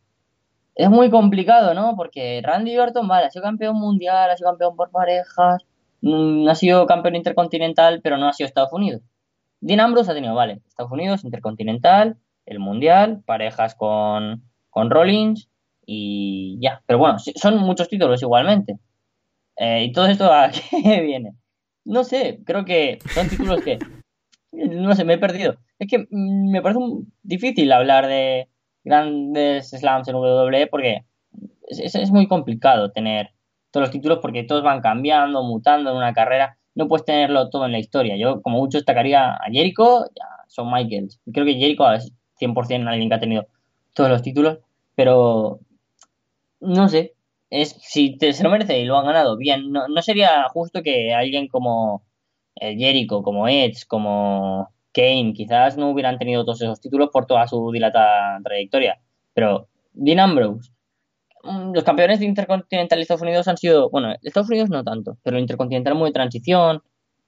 es muy complicado, ¿no? Porque Randy Orton, vale, ha sido campeón mundial, ha sido campeón por parejas, mm, ha sido campeón intercontinental, pero no ha sido Estados Unidos. Dean Ambrose ha tenido, vale, Estados Unidos, Intercontinental, el Mundial, parejas con, con Rollins y ya. Pero bueno, son muchos títulos igualmente. Eh, ¿Y todo esto a qué viene? No sé, creo que son títulos que... No sé, me he perdido. Es que mm, me parece difícil hablar de grandes slams en WWE porque es, es muy complicado tener todos los títulos porque todos van cambiando, mutando en una carrera no puedes tenerlo todo en la historia. Yo, como mucho, destacaría a Jericho y a Michaels. Creo que Jericho es 100% alguien que ha tenido todos los títulos, pero no sé. Es, si se lo merece y lo han ganado, bien. No, sería justo que alguien como eh, Jericho, como Edge, como Kane, quizás no hubieran tenido todos esos títulos por toda su dilatada trayectoria. Pero Dean Ambrose, los campeones de Intercontinental de Estados Unidos han sido, bueno, Estados Unidos no tanto, pero Intercontinental muy de transición,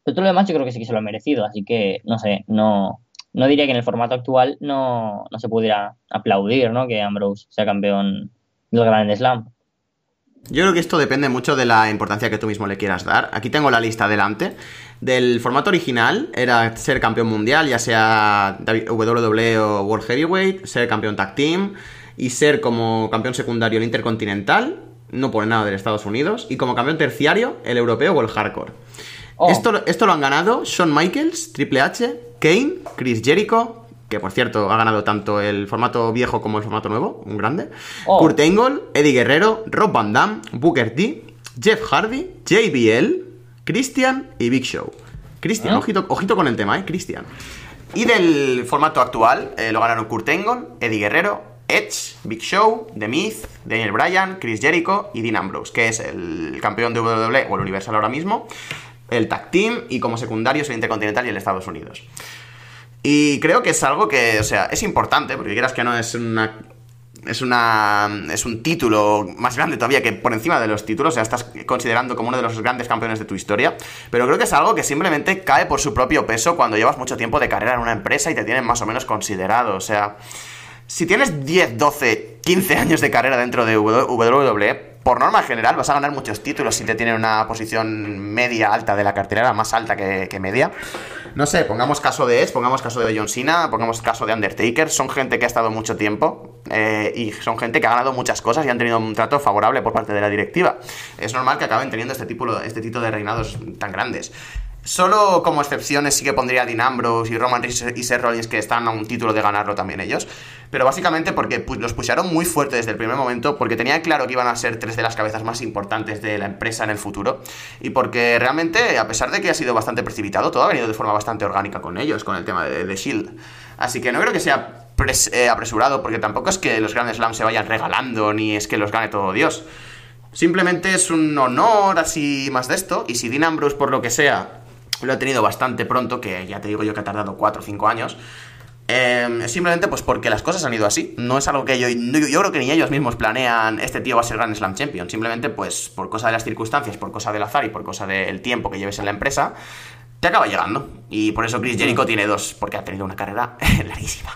pero todo lo demás yo creo que sí que se lo ha merecido, así que, no sé, no, no diría que en el formato actual no, no se pudiera aplaudir, ¿no? Que Ambrose sea campeón del Grand Slam. Yo creo que esto depende mucho de la importancia que tú mismo le quieras dar. Aquí tengo la lista delante. Del formato original era ser campeón mundial, ya sea WWE o World Heavyweight, ser campeón tag team, y ser como campeón secundario el Intercontinental, no pone nada del Estados Unidos, y como campeón terciario el europeo o el hardcore. Oh. Esto, esto lo han ganado Shawn Michaels, Triple H, Kane, Chris Jericho, que por cierto ha ganado tanto el formato viejo como el formato nuevo, un grande, oh. Kurt Angle, Eddie Guerrero, Rob Van Damme, Booker T, Jeff Hardy, JBL, Christian y Big Show. Christian, ¿Eh? ojito, ojito, con el tema, ¿eh? Christian. Y del formato actual eh, lo ganaron Kurt Angle, Eddie Guerrero, Edge, Big Show, The Myth, Daniel Bryan, Chris Jericho y Dean Ambrose, que es el campeón de WWE o el Universal ahora mismo, el Tag Team y como secundarios el Intercontinental y el Estados Unidos. Y creo que es algo que, o sea, es importante, porque quieras que no es una es una es un título más grande todavía que por encima de los títulos, o sea, estás considerando como uno de los grandes campeones de tu historia, pero creo que es algo que simplemente cae por su propio peso cuando llevas mucho tiempo de carrera en una empresa y te tienen más o menos considerado, o sea, si tienes 10, 12, 15 años de carrera dentro de WWE, por norma general vas a ganar muchos títulos si te tienen una posición media alta de la cartelera, más alta que, media. No sé, pongamos caso de Edge, pongamos caso de John Cena, pongamos caso de Undertaker. Son gente que ha estado mucho tiempo eh, y son gente que ha ganado muchas cosas y han tenido un trato favorable por parte de la directiva. Es normal que acaben teniendo este tipo, este tipo de reinados tan grandes. Solo como excepciones sí que pondría a Dean Ambrose y Roman Reigns y Seth Rollins que están a un título de ganarlo también ellos. Pero básicamente porque los pusieron muy fuerte desde el primer momento, porque tenían claro que iban a ser tres de las cabezas más importantes de la empresa en el futuro. Y porque realmente, a pesar de que ha sido bastante precipitado, todo ha venido de forma bastante orgánica con ellos, con el tema de, Shield. Así que no creo que sea eh, apresurado, porque tampoco es que los grandes Slams se vayan regalando, ni es que los gane todo Dios. Simplemente es un honor así más de esto, y si Dean Ambrose, por lo que sea, lo he tenido bastante pronto, que ya te digo yo que ha tardado 4 o 5 años. Eh, simplemente pues porque las cosas han ido así. No es algo que yo, yo creo que ni ellos mismos planean, este tío va a ser Grand Slam Champion. Simplemente pues por cosa de las circunstancias, por cosa del azar y por cosa del tiempo que lleves en la empresa, te acaba llegando. Y por eso Chris Jericho tiene dos, porque ha tenido una carrera larguísima.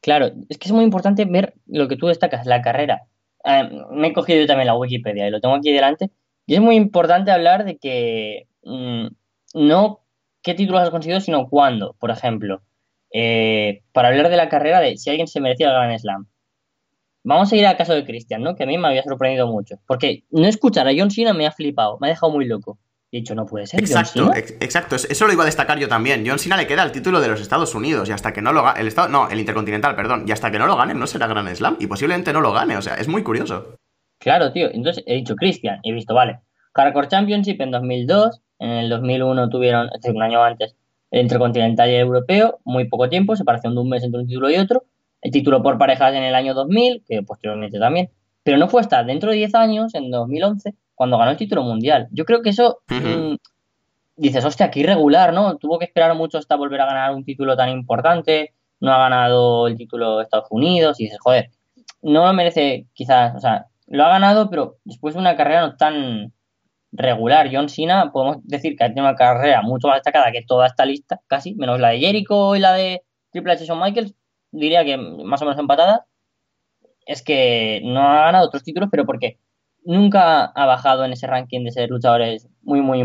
Claro, es que es muy importante ver lo que tú destacas, la carrera. Eh, me he cogido yo también la Wikipedia y lo tengo aquí delante. Y es muy importante hablar de que... Mm, no qué títulos has conseguido, sino cuándo, por ejemplo. Eh, para hablar de la carrera de si alguien se merecía el Grand Slam. Vamos a ir al caso de Christian, ¿no? Que a mí me había sorprendido mucho. Porque no escuchar a John Cena me ha flipado, me ha dejado muy loco. He dicho, no puede ser. Exacto, exacto. Eso lo iba a destacar yo también. John Cena le queda el título de los Estados Unidos y hasta que no lo gane. El estado, no, el Intercontinental, perdón. Y hasta que no lo gane, no será Grand Slam. Y posiblemente no lo gane. O sea, es muy curioso. Claro, tío. Entonces he dicho Christian he visto, vale. Hardcore Championship en 2002, en el 2001 tuvieron, es decir, un año antes, el Intercontinental y el Europeo, muy poco tiempo, separación de un mes entre un título y otro. El título por parejas en el año 2000, que posteriormente también. Pero no fue hasta dentro de 10 años, en 2011, cuando ganó el título mundial. Yo creo que eso. Mm, dices, hostia, qué irregular, ¿no? Tuvo que esperar mucho hasta volver a ganar un título tan importante. no ha ganado el título de Estados Unidos y dices, joder, no lo merece quizás, o sea, lo ha ganado, pero después de una carrera no tan regular. John Cena, podemos decir que ha tenido una carrera mucho más destacada que toda esta lista, casi, menos la de Jericho y la de Triple H Shawn Michaels, diría que más o menos empatadas. Es que no ha ganado otros títulos, pero porque nunca ha bajado en ese ranking de ser luchadores muy, muy,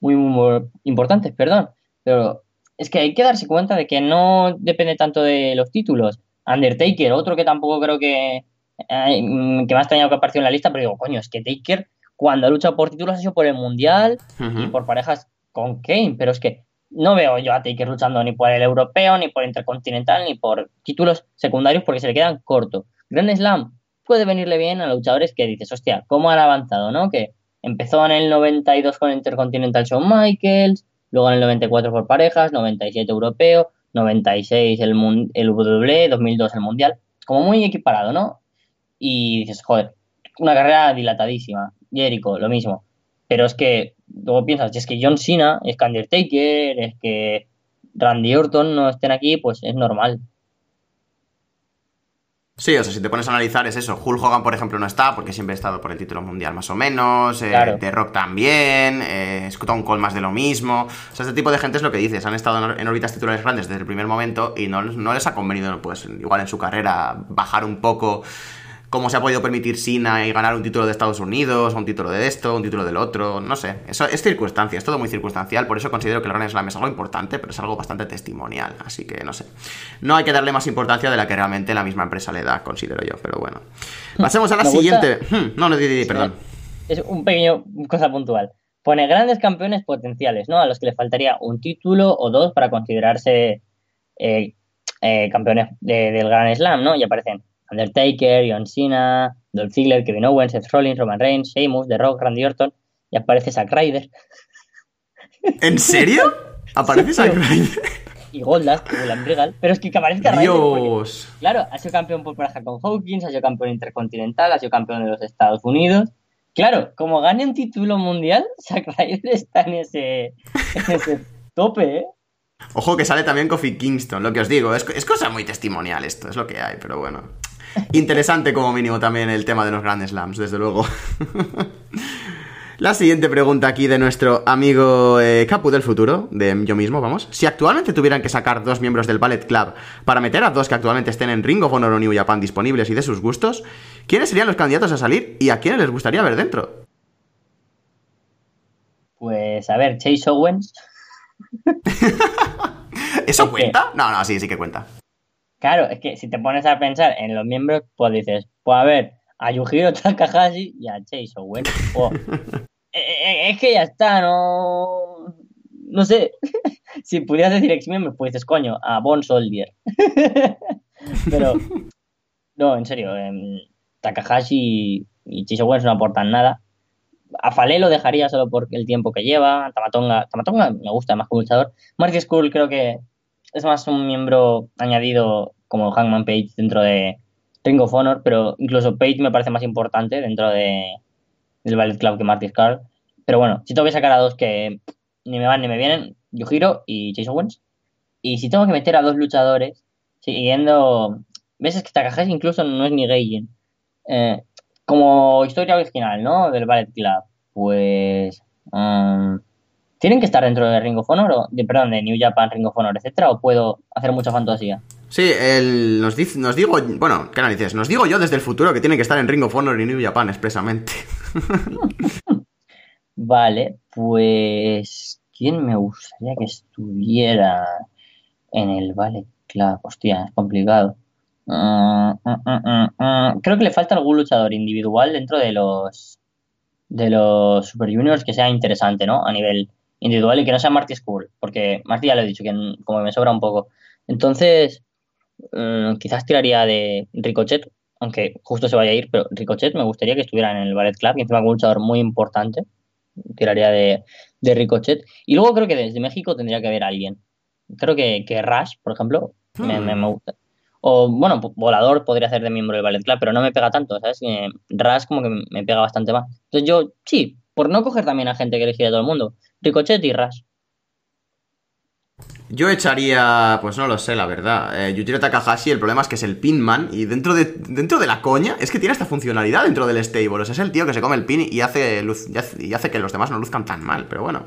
muy, muy importantes, perdón. Pero es que hay que darse cuenta de que no depende tanto de los títulos. Undertaker, otro que tampoco creo que, que me ha extrañado que apareció en la lista, pero digo, coño, es que Taker cuando ha luchado por títulos ha sido por el Mundial y por parejas con Kane, pero es que no veo yo a Taker luchando ni por el europeo, ni por el intercontinental, ni por títulos secundarios porque se le quedan cortos. Grand Slam puede venirle bien a luchadores que dices, hostia, ¿cómo han avanzado, no? Que empezó en el 92 con Intercontinental Shawn Michaels, luego en el 94 por parejas, 97 europeo, 96 el, el W, 2002 el Mundial, como muy equiparado, ¿no? Y dices, joder, una carrera dilatadísima. Jericho, lo mismo. Pero es que luego piensas, es que John Cena, es que Undertaker, es que Randy Orton no estén aquí, pues es normal. Sí, o sea, si te pones a analizar es eso. Hulk Hogan, por ejemplo, no está porque siempre ha estado por el título mundial más o menos. Eh, The Rock también. Eh, Stone Cold más de lo mismo. O sea, este tipo de gente es lo que dices. Han estado en órbitas titulares grandes desde el primer momento y no, no les ha convenido, pues, igual en su carrera, bajar un poco cómo se ha podido permitir Sina y ganar un título de Estados Unidos, un título de esto, un título del otro, no sé. Eso es circunstancia, es todo muy circunstancial, por eso considero que el Grand Slam es algo importante, pero es algo bastante testimonial, así que no sé. No hay que darle más importancia de la que realmente la misma empresa le da, considero yo, pero bueno. Pasemos a la siguiente. Hmm, no, no, di, perdón. Es un pequeño cosa puntual. Pone grandes campeones potenciales, ¿no? A los que le faltaría un título o dos para considerarse eh, eh, campeones del Grand Slam, ¿no? Y aparecen Undertaker, John Cena, Dolph Ziggler, Kevin Owens, Seth Rollins, Roman Reigns, Sheamus, The Rock, Randy Orton y aparece Zack Ryder. ¿En serio? ¿Aparece Zack Ryder? Y Goldust, William Regal. Pero es que, que aparezca Dios. Porque, claro, ha sido campeón por pareja con Hawkins, ha sido campeón intercontinental, ha sido campeón de los Estados Unidos. Claro, como gane un título mundial, Zack Ryder está en ese, en ese tope, ¿eh? Ojo que sale también Kofi Kingston, lo que os digo, es, es cosa muy testimonial esto, es lo que hay, pero bueno. Interesante como mínimo también el tema de los grandes slams, desde luego. La siguiente pregunta aquí de nuestro amigo eh, Capu del futuro, de yo mismo, vamos. Si actualmente tuvieran que sacar dos miembros del Ballet Club para meter a dos que actualmente estén en Ring of Honor o New Japan disponibles y de sus gustos, ¿quiénes serían los candidatos a salir y a quiénes les gustaría ver dentro? Pues a ver, Chase Owens. ¿Eso cuenta? No, no, sí, sí que cuenta. Claro, es que si te pones a pensar en los miembros, pues dices, pues a ver, a Yujiro Takahashi y a Chase Owen. Eh, eh, eh, es que ya está, no. No sé. si pudieras decir ex miembro, pues dices, coño, a Bon Soldier. Pero. No, en serio. Em, Takahashi y Chase Owens no aportan nada. A Fale lo dejaría solo por el tiempo que lleva. Tamatonga, Tamatonga me gusta más como luchador. Marty Skull creo que es más un miembro añadido como Hangman Page dentro de Ring of Honor, pero incluso Page me parece más importante dentro de, del Ballet Club que Marty Skull. Pero bueno, si tengo que sacar a dos que ni me van ni me vienen, Yujiro y Chase Owens. Y si tengo que meter a dos luchadores, siguiendo. ¿Ves? Es que Takahashi incluso no es ni Gaijin. Eh, como historia original, ¿no? Del Ballet Club. Pues. Um, ¿Tienen que estar dentro de Ring of Honor o de, perdón, de New Japan, Ring of Honor, etcétera? ¿O puedo hacer mucha fantasía? Sí, el, nos, digo, bueno, ¿qué narices? Nos digo yo desde el futuro que tienen que estar en Ring of Honor y New Japan expresamente. vale, pues. ¿Quién me gustaría que estuviera en el Ballet Club? Hostia, es complicado. Mm, mm, mm, Creo que le falta algún luchador individual dentro de los de los Super Juniors que sea interesante, ¿no? A nivel individual y que no sea Marty School, porque Marty ya lo he dicho, que como me sobra un poco. Entonces, quizás tiraría de Ricochet, aunque justo se vaya a ir, pero Ricochet me gustaría que estuviera en el Ballet Club, que encima es un luchador muy importante. Tiraría de, de, Ricochet. Y luego creo que desde México tendría que haber alguien. Creo que, que Rush, por ejemplo, me, me, me gusta. O, bueno, Volador podría ser de miembro del Ballet Club, pero no me pega tanto, ¿sabes? Ras como que me pega bastante más. Entonces yo, sí, por no coger también a gente que elegiría todo el mundo. Ricochet y Ras. Yo echaría, pues no lo sé, la verdad. Eh, Yujiro Takahashi, el problema es que es el pinman y dentro de, dentro de la coña es que tiene esta funcionalidad dentro del stable. O sea, es el tío que se come el pin y hace, luz, y hace que los demás no luzcan tan mal. Pero bueno,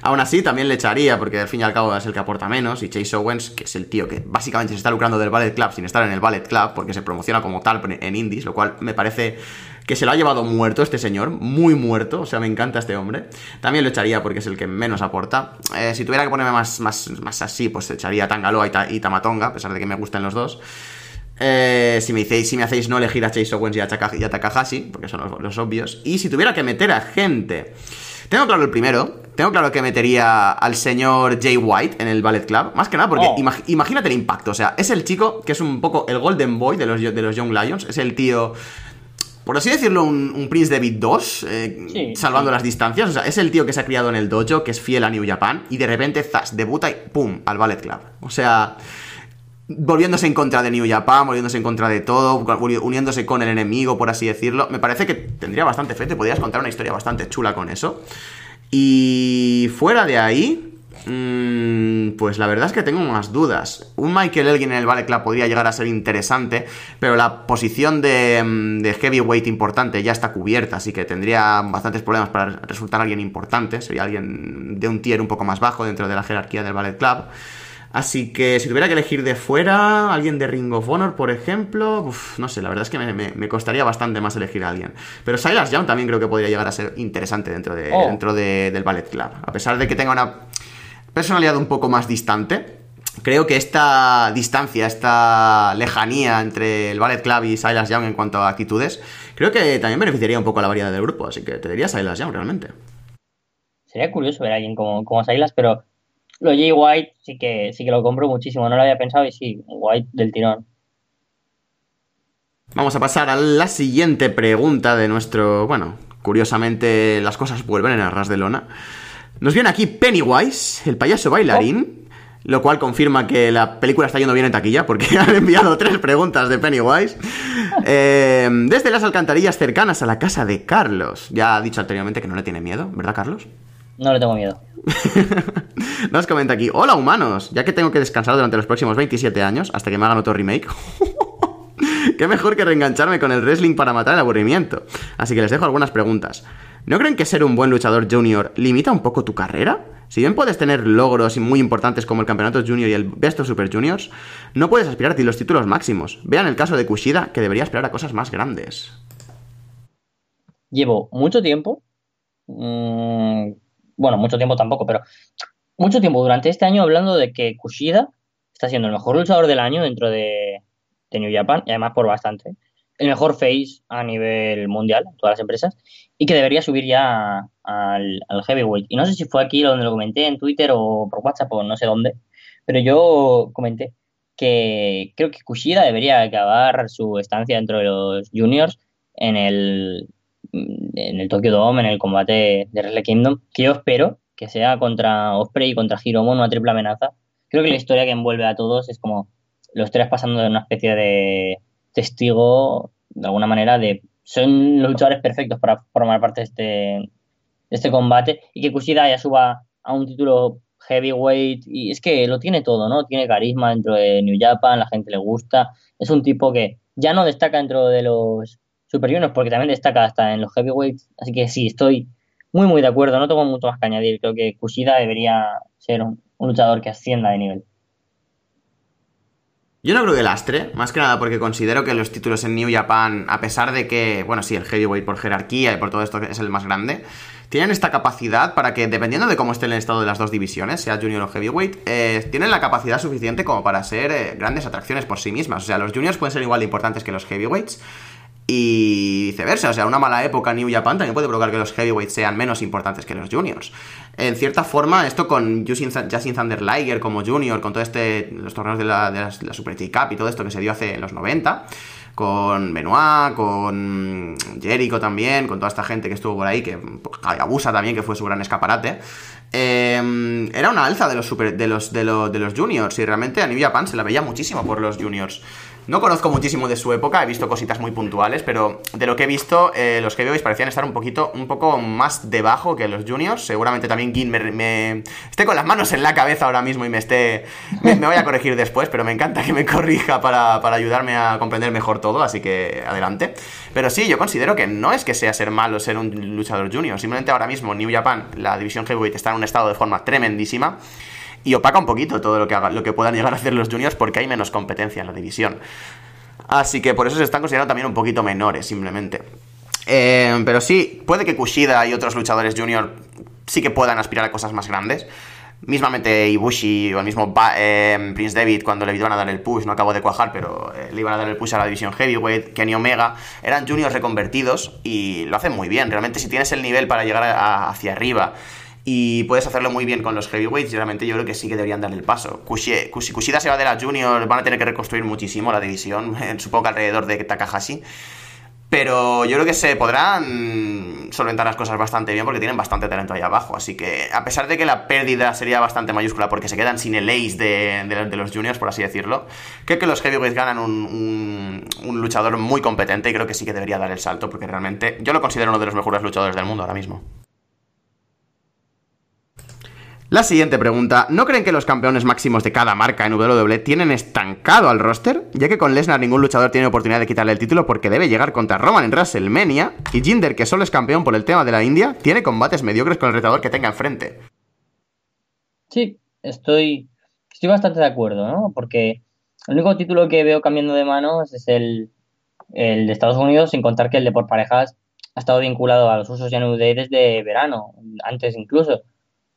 aún así también le echaría porque al fin y al cabo es el que aporta menos. Y Chase Owens, que es el tío que básicamente se está lucrando del Ballet Club sin estar en el Ballet Club porque se promociona como tal en indies, lo cual me parece que se lo ha llevado muerto este señor, muy muerto, o sea, me encanta este hombre. También lo echaría porque es el que menos aporta. Eh, si tuviera que ponerme más, más, más así, pues echaría Tangaloa y, Tamatonga, a pesar de que me gusten los dos. Eh, si, me si me hacéis no elegir a Chase Owens y a, Takahashi, porque son los, obvios. Y si tuviera que meter a gente... Tengo claro el primero, tengo claro que metería al señor Jay White en el Ballet Club. Más que nada porque oh. imagínate el impacto. O sea, es el chico que es un poco el Golden Boy de los, de los Young Lions. Es el tío por así decirlo, un, Prince David 2, eh, salvando las distancias. O sea, es el tío que se ha criado en el dojo, que es fiel a New Japan, y de repente, zas, debuta y ¡pum! al Ballet Club. O sea, volviéndose en contra de New Japan, volviéndose en contra de todo, uniéndose con el enemigo, por así decirlo. Me parece que tendría bastante fe, te podrías contar una historia bastante chula con eso. Y fuera de ahí, pues la verdad es que tengo más dudas. Un Michael Elgin en el Ballet Club podría llegar a ser interesante, pero la posición de, mm, de, heavyweight importante ya está cubierta, así que tendría bastantes problemas para resultar alguien importante. Sería alguien de un tier un poco más bajo dentro de la jerarquía del Ballet Club. Así que si tuviera que elegir de fuera, alguien de Ring of Honor, por ejemplo, no sé, la verdad es que me, costaría bastante más elegir a alguien. Pero Silas Young también creo que podría llegar a ser interesante dentro, de, oh. dentro del Ballet Club. A pesar de que tenga una personalidad un poco más distante. Creo que esta distancia, esta lejanía entre el Ballet Club y Silas Young en cuanto a actitudes, creo que también beneficiaría un poco a la variedad del grupo, así que te diría Silas Young realmente. Sería curioso ver a alguien como, como Silas, pero lo Jay White sí que, sí que lo compro muchísimo, no lo había pensado y sí, White del tirón. Vamos a pasar a la siguiente pregunta de nuestro, bueno, curiosamente las cosas vuelven en el ras de lona. Nos viene aquí Pennywise, el payaso bailarín, lo cual confirma que la película está yendo bien en taquilla, porque han enviado tres preguntas de Pennywise. Eh, desde las alcantarillas cercanas a la casa de Carlos. Ya ha dicho anteriormente que no le tiene miedo, ¿verdad, Carlos? No le tengo miedo. Nos comenta aquí, hola humanos, ya que tengo que descansar durante los próximos 27 años, hasta que me hagan otro remake. Qué mejor que reengancharme con el wrestling para matar el aburrimiento. Así que les dejo algunas preguntas. ¿No creen que ser un buen luchador junior limita un poco tu carrera? Si bien puedes tener logros muy importantes como el Campeonato Junior y el Best of Super Juniors, no puedes aspirar a los títulos máximos. Vean el caso de Kushida, que debería aspirar a cosas más grandes. Llevo mucho tiempo, mm, bueno, mucho tiempo tampoco, pero mucho tiempo durante este año hablando de que Kushida está siendo el mejor luchador del año dentro de, de New Japan, y además por bastante el mejor face a nivel mundial, todas las empresas, y que debería subir ya al, heavyweight. Y no sé si fue aquí donde lo comenté, en Twitter o por WhatsApp o no sé dónde, pero yo comenté que creo que Kushida debería acabar su estancia dentro de los juniors en el, en el Tokyo Dome, en el combate de Wrestle Kingdom, que yo espero que sea contra Osprey y contra Hiromo, una triple amenaza. Creo que la historia que envuelve a todos es como los tres pasando de una especie de testigo, de alguna manera, de son los luchadores perfectos para formar parte de este, de este combate y que Kushida ya suba a un título heavyweight y es que lo tiene todo, ¿no? Tiene carisma dentro de New Japan, la gente le gusta, es un tipo que ya no destaca dentro de los superiores porque también destaca hasta en los heavyweights, así que sí, estoy muy muy de acuerdo, no tengo mucho más que añadir, creo que Kushida debería ser un luchador que ascienda de nivel. Yo no creo que lastre, más que nada porque considero que los títulos en New Japan, a pesar de que, bueno, sí, el heavyweight por jerarquía y por todo esto es el más grande, tienen esta capacidad para que, dependiendo de cómo esté el estado de las dos divisiones, sea junior o heavyweight, eh, tienen la capacidad suficiente como para ser eh, grandes atracciones por sí mismas. O sea, los juniors pueden ser igual de importantes que los heavyweights, y viceversa, o sea, una mala época New Japan también puede provocar que los heavyweights sean menos importantes que los juniors. En cierta forma, esto con Justin Thunder Liger como junior, con todo este, los torneos de la, de la, Super Cup y todo esto que se dio hace en los 90, con Benoit, con Jericho también, con toda esta gente que estuvo por ahí, que Abusa también, que fue su gran escaparate. Eh, era una alza de los, super, de, los, de, los, de los juniors y realmente a New Japan se la veía muchísimo por los juniors. No conozco muchísimo de su época, he visto cositas muy puntuales, pero de lo que he visto, eh, los heavyweights parecían estar un poquito, un poco más debajo que los juniors. Seguramente también Gin me, esté con las manos en la cabeza ahora mismo y me esté. Me, voy a corregir después, pero me encanta que me corrija para, para, ayudarme a comprender mejor todo, así que adelante. Pero sí, yo considero que no es que sea ser malo ser un luchador junior, simplemente ahora mismo New Japan, la división heavyweight, está en un estado de forma tremendísima y opaca un poquito todo lo que, haga, lo que puedan llegar a hacer los juniors porque hay menos competencia en la división. Así que por eso se están considerando también un poquito menores, simplemente. Eh, pero sí, puede que Kushida y otros luchadores junior sí que puedan aspirar a cosas más grandes. Mismamente Ibushi o el mismo eh, Prince David cuando le iban a dar el push, no acabo de cuajar, pero eh, le iban a dar el push a la división heavyweight, Kenny Omega, eran juniors reconvertidos y lo hacen muy bien. Realmente si tienes el nivel para llegar hacia arriba y puedes hacerlo muy bien con los heavyweights y realmente yo creo que sí que deberían darle el paso. Kushi, Kushida se va de la Junior, van a tener que reconstruir muchísimo la división, supongo que alrededor de Takahashi. Pero yo creo que se podrán solventar las cosas bastante bien porque tienen bastante talento ahí abajo. Así que, a pesar de que la pérdida sería bastante mayúscula porque se quedan sin el ace de, los juniors, por así decirlo, creo que los heavyweights ganan un, un, luchador muy competente y creo que sí que debería dar el salto porque realmente yo lo considero uno de los mejores luchadores del mundo ahora mismo. La siguiente pregunta, ¿no creen que los campeones máximos de cada marca en WWE tienen estancado al roster? Ya que con Lesnar ningún luchador tiene oportunidad de quitarle el título porque debe llegar contra Roman en WrestleMania y Jinder, que solo es campeón por el tema de la India, tiene combates mediocres con el retador que tenga enfrente. Sí, estoy, estoy bastante de acuerdo, ¿no? Porque el único título que veo cambiando de manos es el, el de Estados Unidos, sin contar que el de por parejas ha estado vinculado a los usos de New desde verano, antes incluso.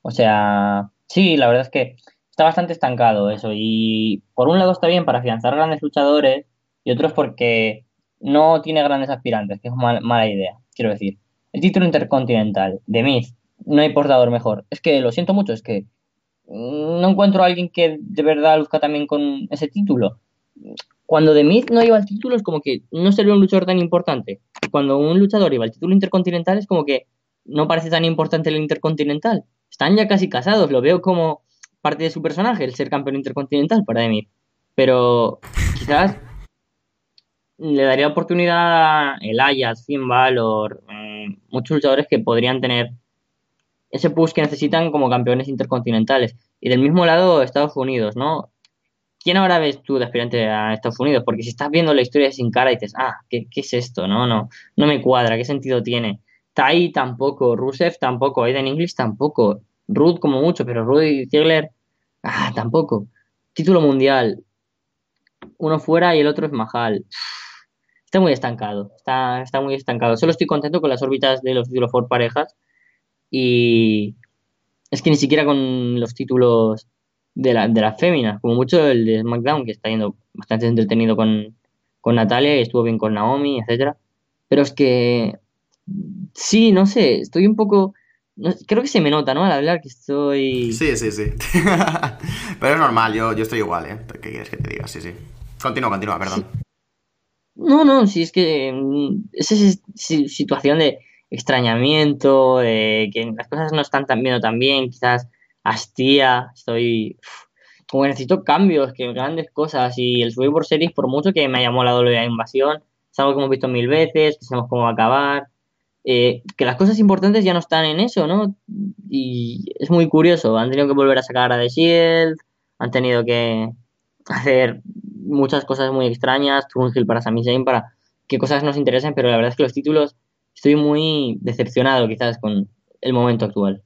O sea, sí, la verdad es que está bastante estancado eso. Y por un lado está bien para afianzar grandes luchadores y otros porque no tiene grandes aspirantes, que es una mala idea. Quiero decir, el título intercontinental de Miz, no hay portador mejor. Es que lo siento mucho, es que no encuentro a alguien que de verdad luzca también con ese título. Cuando The Miz no iba al título es como que no sería un luchador tan importante. Cuando un luchador iba al título intercontinental es como que no parece tan importante el intercontinental están ya casi casados, lo veo como parte de su personaje, el ser campeón intercontinental para mí. Pero quizás le daría oportunidad a el Ayas, Finn Balor, mm, muchos luchadores que podrían tener ese push que necesitan como campeones intercontinentales. Y del mismo lado, Estados Unidos, ¿no? ¿Quién ahora ves tú de aspirante a Estados Unidos? Porque si estás viendo la historia sin cara y dices, ah, ¿qué, qué es esto? No, no, no me cuadra, ¿qué sentido tiene? Tai tampoco, Rusev tampoco, Aiden English tampoco, Ruth como mucho, pero Rudy Ziegler, ah, tampoco. Título mundial, uno fuera y el otro es Mahal. Está muy estancado, está, muy estancado. Solo estoy contento con las órbitas de los títulos por parejas y es que ni siquiera con los títulos de la, de la fémina, como mucho el de SmackDown, que está yendo bastante entretenido con, con Natalia y estuvo bien con Naomi, etcétera. Pero es que Sí, no sé, estoy un poco... creo que se me nota, ¿no? Al hablar que estoy... Sí, sí, sí. Pero es normal, yo, yo estoy igual, ¿eh? ¿Qué quieres que te diga? Sí, sí. Continúa, continúa, perdón. No, no, sí, es que mm, es esa situación de extrañamiento, de que las cosas no están tan viendo tan bien, quizás hastía, estoy... Como que necesito cambios, que grandes cosas, y el por Series, por mucho que me haya molado la invasión, es algo que hemos visto mil veces, que sabemos cómo va a acabar, eh, que las cosas importantes ya no están en eso, ¿no? Y es muy curioso, han tenido que volver a sacar a The Shield, han tenido que hacer muchas cosas muy extrañas, Hill para Sami Zayn, para que cosas nos interesen, pero la verdad es que los títulos estoy muy decepcionado quizás con el momento actual.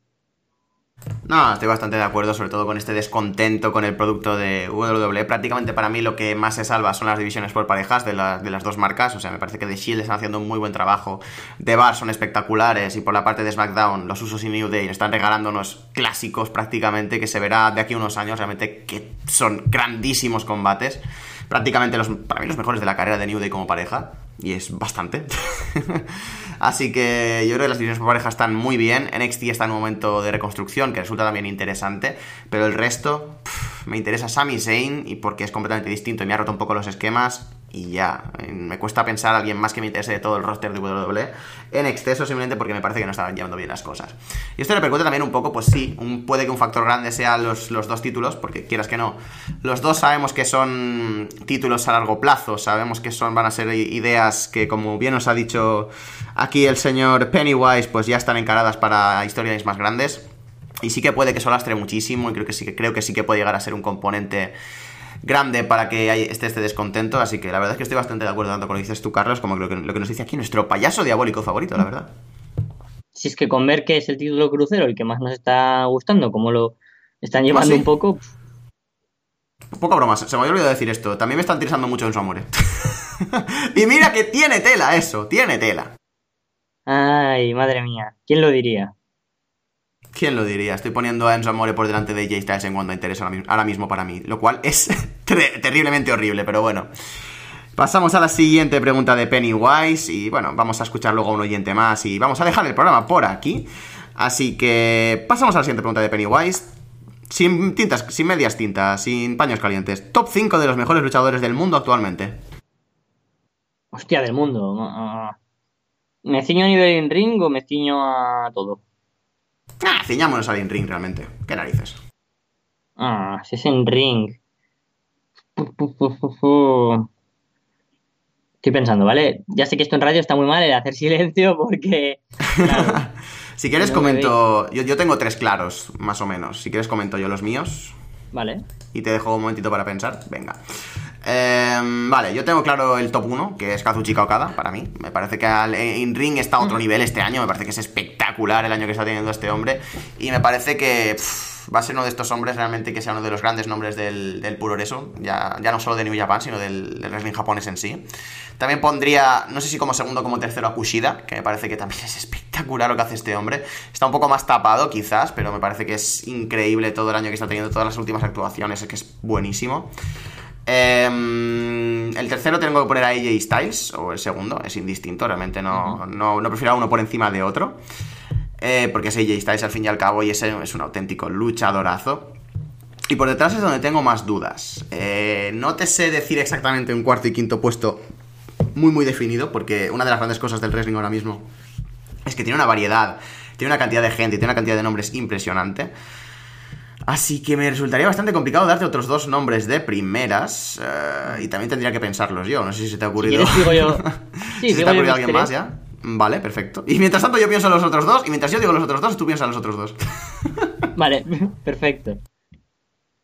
No, estoy bastante de acuerdo, sobre todo con este descontento con el producto de WWE. Prácticamente para mí lo que más se salva son las divisiones por parejas de, las dos marcas. O sea, me parece que The Shield están haciendo un muy buen trabajo. The Bar son espectaculares y por la parte de SmackDown, los usos y New Day están regalándonos clásicos prácticamente que se verá de aquí a unos años realmente que son grandísimos combates. Prácticamente los, para mí los mejores de la carrera de New Day como pareja. Y es bastante. Así que yo creo que las divisiones por pareja están muy bien. NXT está en un momento de reconstrucción que resulta también interesante. Pero el resto, me interesa Sami Zayn y porque es completamente distinto y me ha roto un poco los esquemas. Y ya. Me cuesta pensar a alguien más que me interese de todo el roster de WWE en exceso simplemente porque me parece que no estaban llevando bien las cosas. Y esto repercute también un poco, pues sí, puede que un factor grande sea los, los, dos títulos, porque quieras que no, los dos sabemos que son títulos a largo plazo, sabemos que son, van a ser ideas que como bien nos ha dicho aquí el señor Pennywise, pues ya están encaradas para historias más grandes. Y sí que puede que eso lastre muchísimo y creo que sí que, creo que sí que puede llegar a ser un componente grande para que esté este descontento, así que la verdad es que estoy bastante de acuerdo tanto con lo que dices tú, Carlos, como lo que, lo que nos dice aquí nuestro payaso diabólico favorito, la verdad. Si es que con ver que es el título crucero el que más nos está gustando, como lo están llevando un poco... Poca broma, se me había olvidado decir esto. También me está interesando mucho en su amor. y mira que tiene tela eso, tiene tela. Ay, madre mía, ¿quién lo diría? ¿Quién lo diría? Estoy poniendo a Enzo Amore por delante de Jay Styles en cuanto a interés ahora mismo para mí, lo cual es terriblemente horrible, pero bueno. Pasamos a la siguiente pregunta de Pennywise y bueno, vamos a escuchar luego a un oyente más y vamos a dejar el programa por aquí. Así que pasamos a la siguiente pregunta de Pennywise. Sin tintas, sin medias tintas, sin paños calientes. Top 5 de los mejores luchadores del mundo actualmente. Hostia, del mundo. ¿Me ciño a nivel in ring o me ciño a todo? Ah, ciñámonos al in-ring realmente. ¿Qué narices? Ah, si es en ring. Estoy pensando, ¿vale? Ya sé que esto en radio está muy mal el hacer silencio porque. si quieres, comento. Yo, yo, tengo tres claros, más o menos. Si quieres, comento yo los míos. Vale. Y te dejo un momentito para pensar. Venga. Em, vale, yo tengo claro el top 1, que es Kazuchika Okada, para mí. Me parece que el in-ring está a otro nivel este año. Me parece que es espectacular el año que está teniendo este hombre. Y me parece que va a ser uno de estos hombres realmente que sea uno de los grandes nombres del, del puro eso. Ya, ya no solo de New Japan, sino del, del wrestling japonés en sí. También pondría, no sé si como segundo o como tercero a Kushida, que me parece que también es espectacular lo que hace este hombre. Está un poco más tapado quizás, pero me parece que es increíble todo el año que está teniendo, todas las últimas actuaciones, es que es buenísimo. Em, el tercero tengo que poner a AJ Styles, o el segundo, es indistinto, realmente no, no, prefiero a uno por encima de otro. Eh, porque es AJ Styles al fin y al cabo y ese es un auténtico luchadorazo. Y por detrás es donde tengo más dudas. Eh, no te sé decir exactamente un cuarto y quinto puesto muy muy definido, porque una de las grandes cosas del wrestling ahora mismo es que tiene una variedad, tiene una cantidad de gente, tiene una cantidad de nombres impresionante. Así que me resultaría bastante complicado darte otros dos nombres de primeras. Eh, y también tendría que pensarlos yo. No sé si se te ha ocurrido. Si digo yo. Sí, se te ha ocurrido alguien más ya. Vale, perfecto. Y mientras tanto yo pienso en los otros dos. Y mientras yo digo los otros dos, tú piensas en los otros dos. vale, perfecto.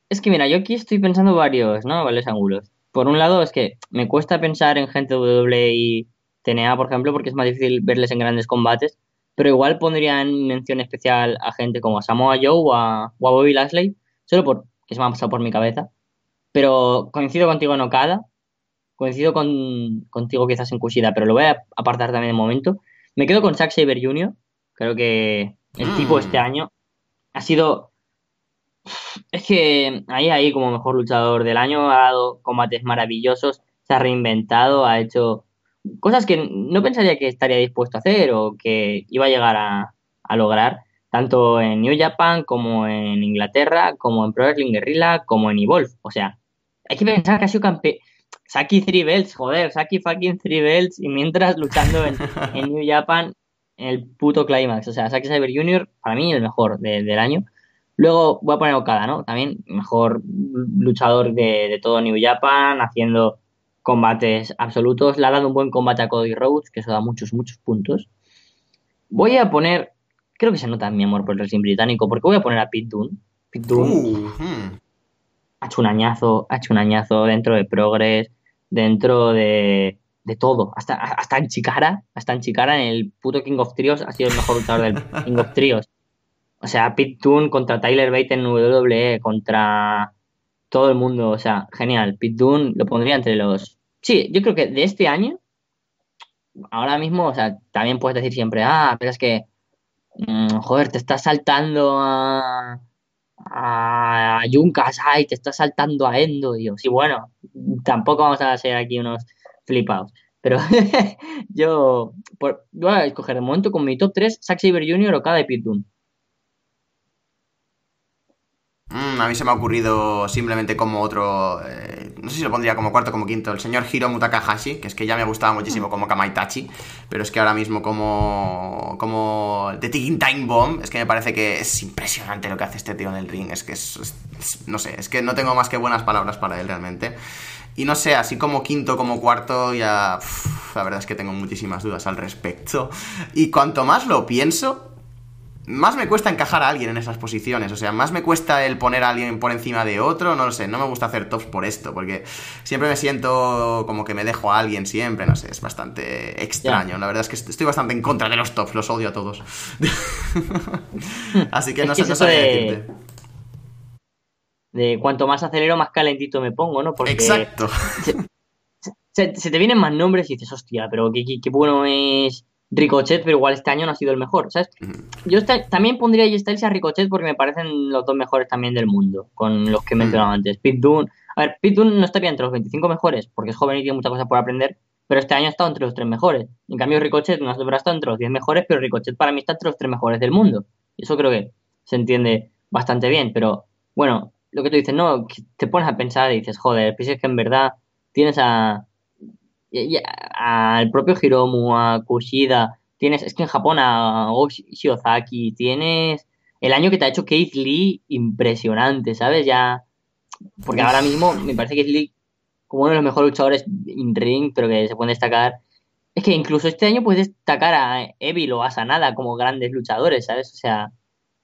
Es que mira, yo aquí estoy pensando varios, ¿no? Varios ángulos. Por un lado, es que me cuesta pensar en gente WWE y TNA, por ejemplo, porque es más difícil verles en grandes combates pero igual pondría en mención especial a gente como a Samoa Joe o a, Bobby Lashley, solo por que se me ha pasado por mi cabeza. Pero coincido contigo en Okada, coincido con, contigo quizás en Kushida, pero lo voy a apartar también en momento. Me quedo con Zack Saber Jr., creo que el tipo mm. este año ha sido... Es que ahí, ahí como mejor luchador del año, ha dado combates maravillosos, se ha reinventado, ha hecho cosas que no pensaría que estaría dispuesto a hacer o que iba a llegar a, lograr, tanto en New Japan como en Inglaterra, como en Pro Wrestling Guerrilla, como en Evolve. O sea, hay que pensar que ha sido campeón. Saki Three Belts, joder, Saki fucking Three Belts y mientras luchando en, New Japan en el puto Climax. O sea, Saki Cyber Jr., para mí el mejor del año. Luego voy a poner Okada, ¿no? También mejor luchador de, de todo New Japan, haciendo combates absolutos. Le ha dado un buen combate a Cody Rhodes, que eso da muchos, muchos puntos. Voy a poner, creo que se nota mi amor por el wrestling británico, porque voy a poner a Pete Dunne. Pete Dunne uh, ha hecho un añazo, ha hecho un añazo dentro de Progress, dentro de, de todo. Hasta, hasta en Chicara, hasta en Chicara, en el puto King of Trios, ha sido el mejor luchador del King of Trios. O sea, Pete Dunne contra Tyler Bate en WWE, contra todo el mundo, o sea, genial. Pete Dunne lo pondría entre los... Sí, yo creo que de este año, ahora mismo, o sea, también puedes decir siempre, ah, pero es que, mm, joder, te estás saltando a, a ay, te estás saltando a Endo, y yo, sí, bueno, tampoco vamos a ser aquí unos flipados. Pero yo, por, voy a escoger de momento con mi top 3, Zack Saber Jr. o cada de Pete Dunne. Mm, a mí se me ha ocurrido simplemente como otro. Eh, no sé si lo pondría como cuarto como quinto. El señor Hiromu Takahashi, que es que ya me gustaba muchísimo como Kamaitachi. Pero es que ahora mismo como. Como. The Ticking Time Bomb. Es que me parece que es impresionante lo que hace este tío en el ring. Es que es. no sé, es que no tengo más que buenas palabras para él realmente. Y no sé, así como quinto, como cuarto, ya. la verdad es que tengo muchísimas dudas al respecto. Y cuanto más lo pienso, más me cuesta encajar a alguien en esas posiciones. O sea, más me cuesta el poner a alguien por encima de otro. No lo sé, no me gusta hacer tops por esto, porque siempre me siento como que me dejo a alguien siempre. No sé, es bastante extraño. La verdad es que estoy bastante en contra de los tops, los odio a todos. Así que no sé, no sé decirte. De cuanto más acelero, más calentito me pongo, ¿no? Porque Exacto. Se, te vienen más nombres y dices, hostia, pero qué, qué bueno es Ricochet, pero igual este año no ha sido el mejor, ¿sabes? Yo también pondría a Styles y a Ricochet porque me parecen los dos mejores también del mundo, con los que he mencionado antes. Pete Dunne, a ver, Dunne no estaría entre los 25 mejores porque es joven y tiene muchas cosas por aprender, pero este año ha estado entre los tres mejores. En cambio, Ricochet no ha estado entre los 10 mejores, pero Ricochet para mí está entre los tres mejores del mundo. Y eso creo que se entiende bastante bien, pero bueno, lo que tú dices, no, te pones a pensar y dices, joder, pues es que en verdad tienes a al propio Hiromu, a Kushida, tienes, es que en Japón a Shiozaki, tienes el año que te ha hecho Keith Lee impresionante, ¿sabes? Ya, porque ahora mismo me parece que Lee como uno de los mejores luchadores in ring, pero que se puede destacar. Es que incluso este año puedes destacar a Evil o a Sanada como grandes luchadores, ¿sabes? O sea,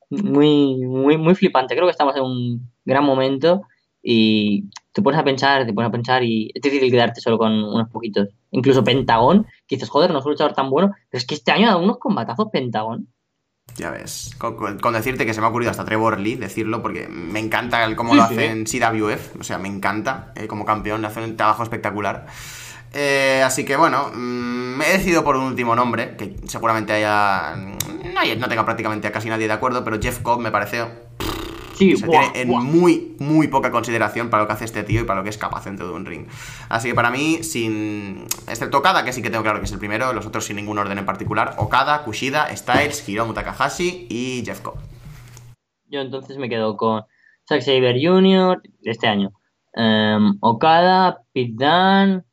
muy, muy, muy flipante. Creo que estamos en un gran momento y te pones a pensar, te pones a pensar y es difícil quedarte solo con unos poquitos. Incluso Pentagón, que dices, joder, no es un luchador tan bueno, pero es que este año ha dado unos combatazos Pentagón. Ya ves, con, decirte que se me ha ocurrido hasta Trevor Lee decirlo, porque me encanta el cómo lo hace en CWF, o sea, me encanta eh, como campeón, le hace un trabajo espectacular. Eh, así que bueno, mm, me he decidido por un último nombre, que seguramente haya... No, no tenga prácticamente a casi nadie de acuerdo, pero Jeff Cobb me parece se tiene en muy, muy poca consideración para lo que hace este tío y para lo que es capaz dentro de un ring. Así que para mí, sin. Excepto Okada, que sí que tengo claro que es el primero, los otros sin ningún orden en particular: Okada, Kushida, Styles, Hiromu Takahashi y Jeff Cobb. Yo entonces me quedo con Zack Saber Jr. de este año. Em, Okada, Pete Dunne.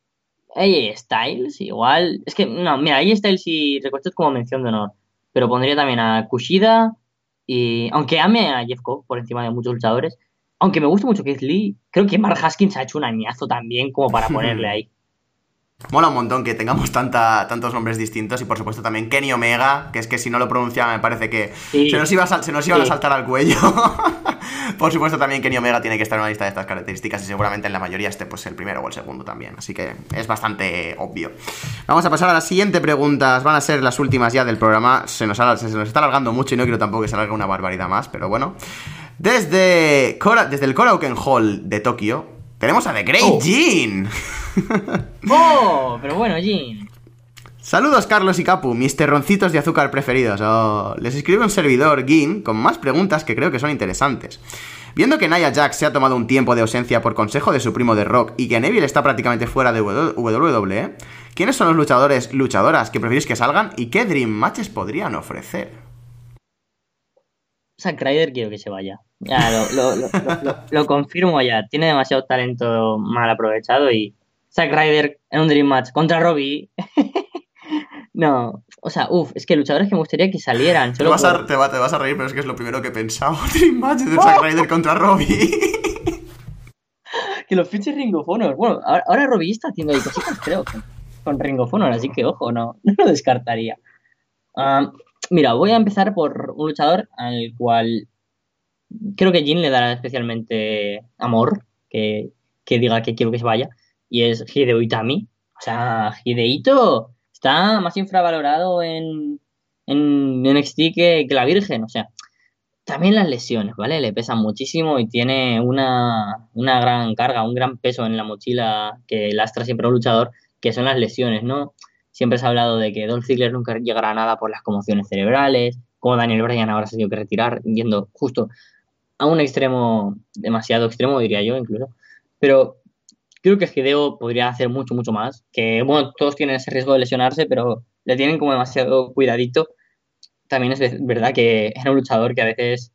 Styles, igual. Es que, no, mira, ahí Styles y Ricochet como mención de honor. Pero pondría también a Kushida, y aunque ame a Jeff Cobb por encima de muchos luchadores, aunque me gusta mucho Keith Lee, creo que Mark Haskins ha hecho un añazo también como para ponerle ahí. Mola un montón que tengamos tanta, tantos nombres distintos y por supuesto también Kenny Omega, que es que si no lo pronunciaba me parece que se nos, iba a, se nos iban a saltar al cuello. por supuesto también Kenny Omega tiene que estar en una lista de estas características y seguramente en la mayoría esté pues el primero o el segundo también, así que es bastante obvio. Vamos a pasar a la siguiente pregunta, van a ser las últimas ya del programa, se nos, se nos está alargando mucho y no quiero tampoco que se alargue una barbaridad más, pero bueno. Desde, desde el Korakuen Hall de Tokio, tenemos a The Great oh. Jean. ¡Oh! Pero bueno, Jean. Saludos Carlos y Capu, mis terroncitos de azúcar preferidos. Oh, les escribe un servidor, Gin, con más preguntas que creo que son interesantes. Viendo que Nia Jax se ha tomado un tiempo de ausencia por consejo de su primo de Rock y que Neville está prácticamente fuera de WWE, ¿quiénes son los luchadores, luchadoras que preferís que salgan y qué Dream Matches podrían ofrecer? Zack Ryder quiero que se vaya. Ya, lo, confirmo ya. Tiene demasiado talento mal aprovechado y Zack Ryder en un Dream Match contra Robbie. no, o sea, uff, es que luchadores que me gustaría que salieran. Te vas, a, te, vas, a reír, pero es que es lo primero que he pensado. Dream Match de Zack Ryder contra Robbie. que los fiches Ring of Honor. Bueno, ahora, Robbie está haciendo ahí cositas, creo, con, Ring of Honor, así que ojo, no, no lo descartaría. Ah, mira, voy a empezar por un luchador al cual creo que Jin le dará especialmente amor, que, diga que quiero que se vaya, y es Hideo Itami. O sea, Hideito está más infravalorado en, en NXT que, que la Virgen, o sea, también las lesiones, ¿vale? Le pesan muchísimo y tiene una, una gran carga, un gran peso en la mochila que lastra siempre a un luchador, que son las lesiones, ¿no? Siempre se ha hablado de que Dolph Ziggler nunca llegará a nada por las conmociones cerebrales, como Daniel Bryan ahora se tenido que retirar, yendo justo a un extremo, demasiado extremo, diría yo incluso. Pero creo que Hideo podría hacer mucho, mucho más. Que, bueno, todos tienen ese riesgo de lesionarse, pero le tienen como demasiado cuidadito. También es verdad que era un luchador que a veces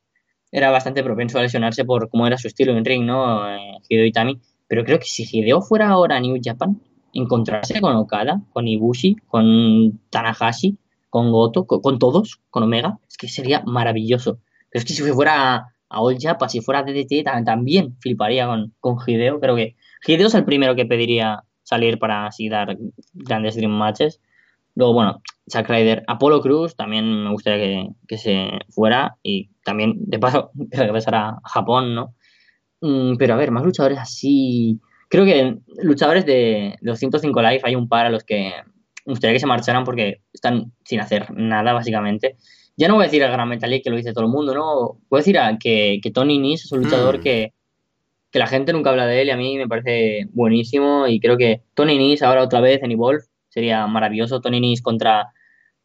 era bastante propenso a lesionarse por cómo era su estilo en ring, ¿no? Eh, Hideo Itami. Pero creo que si Hideo fuera ahora a New Japan, encontrarse con Okada, con Ibushi, con Tanahashi, con Goto, con, todos, con Omega, es que sería maravilloso. Pero es que si fuera a All Japan, si fuera DDT, también fliparía con, con Hideo. Creo que Hideo es el primero que pediría salir para así dar grandes dream matches. Luego, bueno, Zack Ryder, Apolo Cruz, también me gustaría que, se fuera y también, de paso, que regresara a Japón, ¿no? Mm, pero a ver, más luchadores así. Creo que luchadores de 205 Live hay un par a los que me gustaría que se marcharan porque están sin hacer nada, básicamente. Ya no voy a decir a Gran Metal que lo dice todo el mundo, ¿no? Voy a decir a que, Tony Nis es un luchador mm. que, que la gente nunca habla de él y a mí me parece buenísimo y creo que Tony Nis ahora otra vez en Evolve sería maravilloso. Tony Nis contra...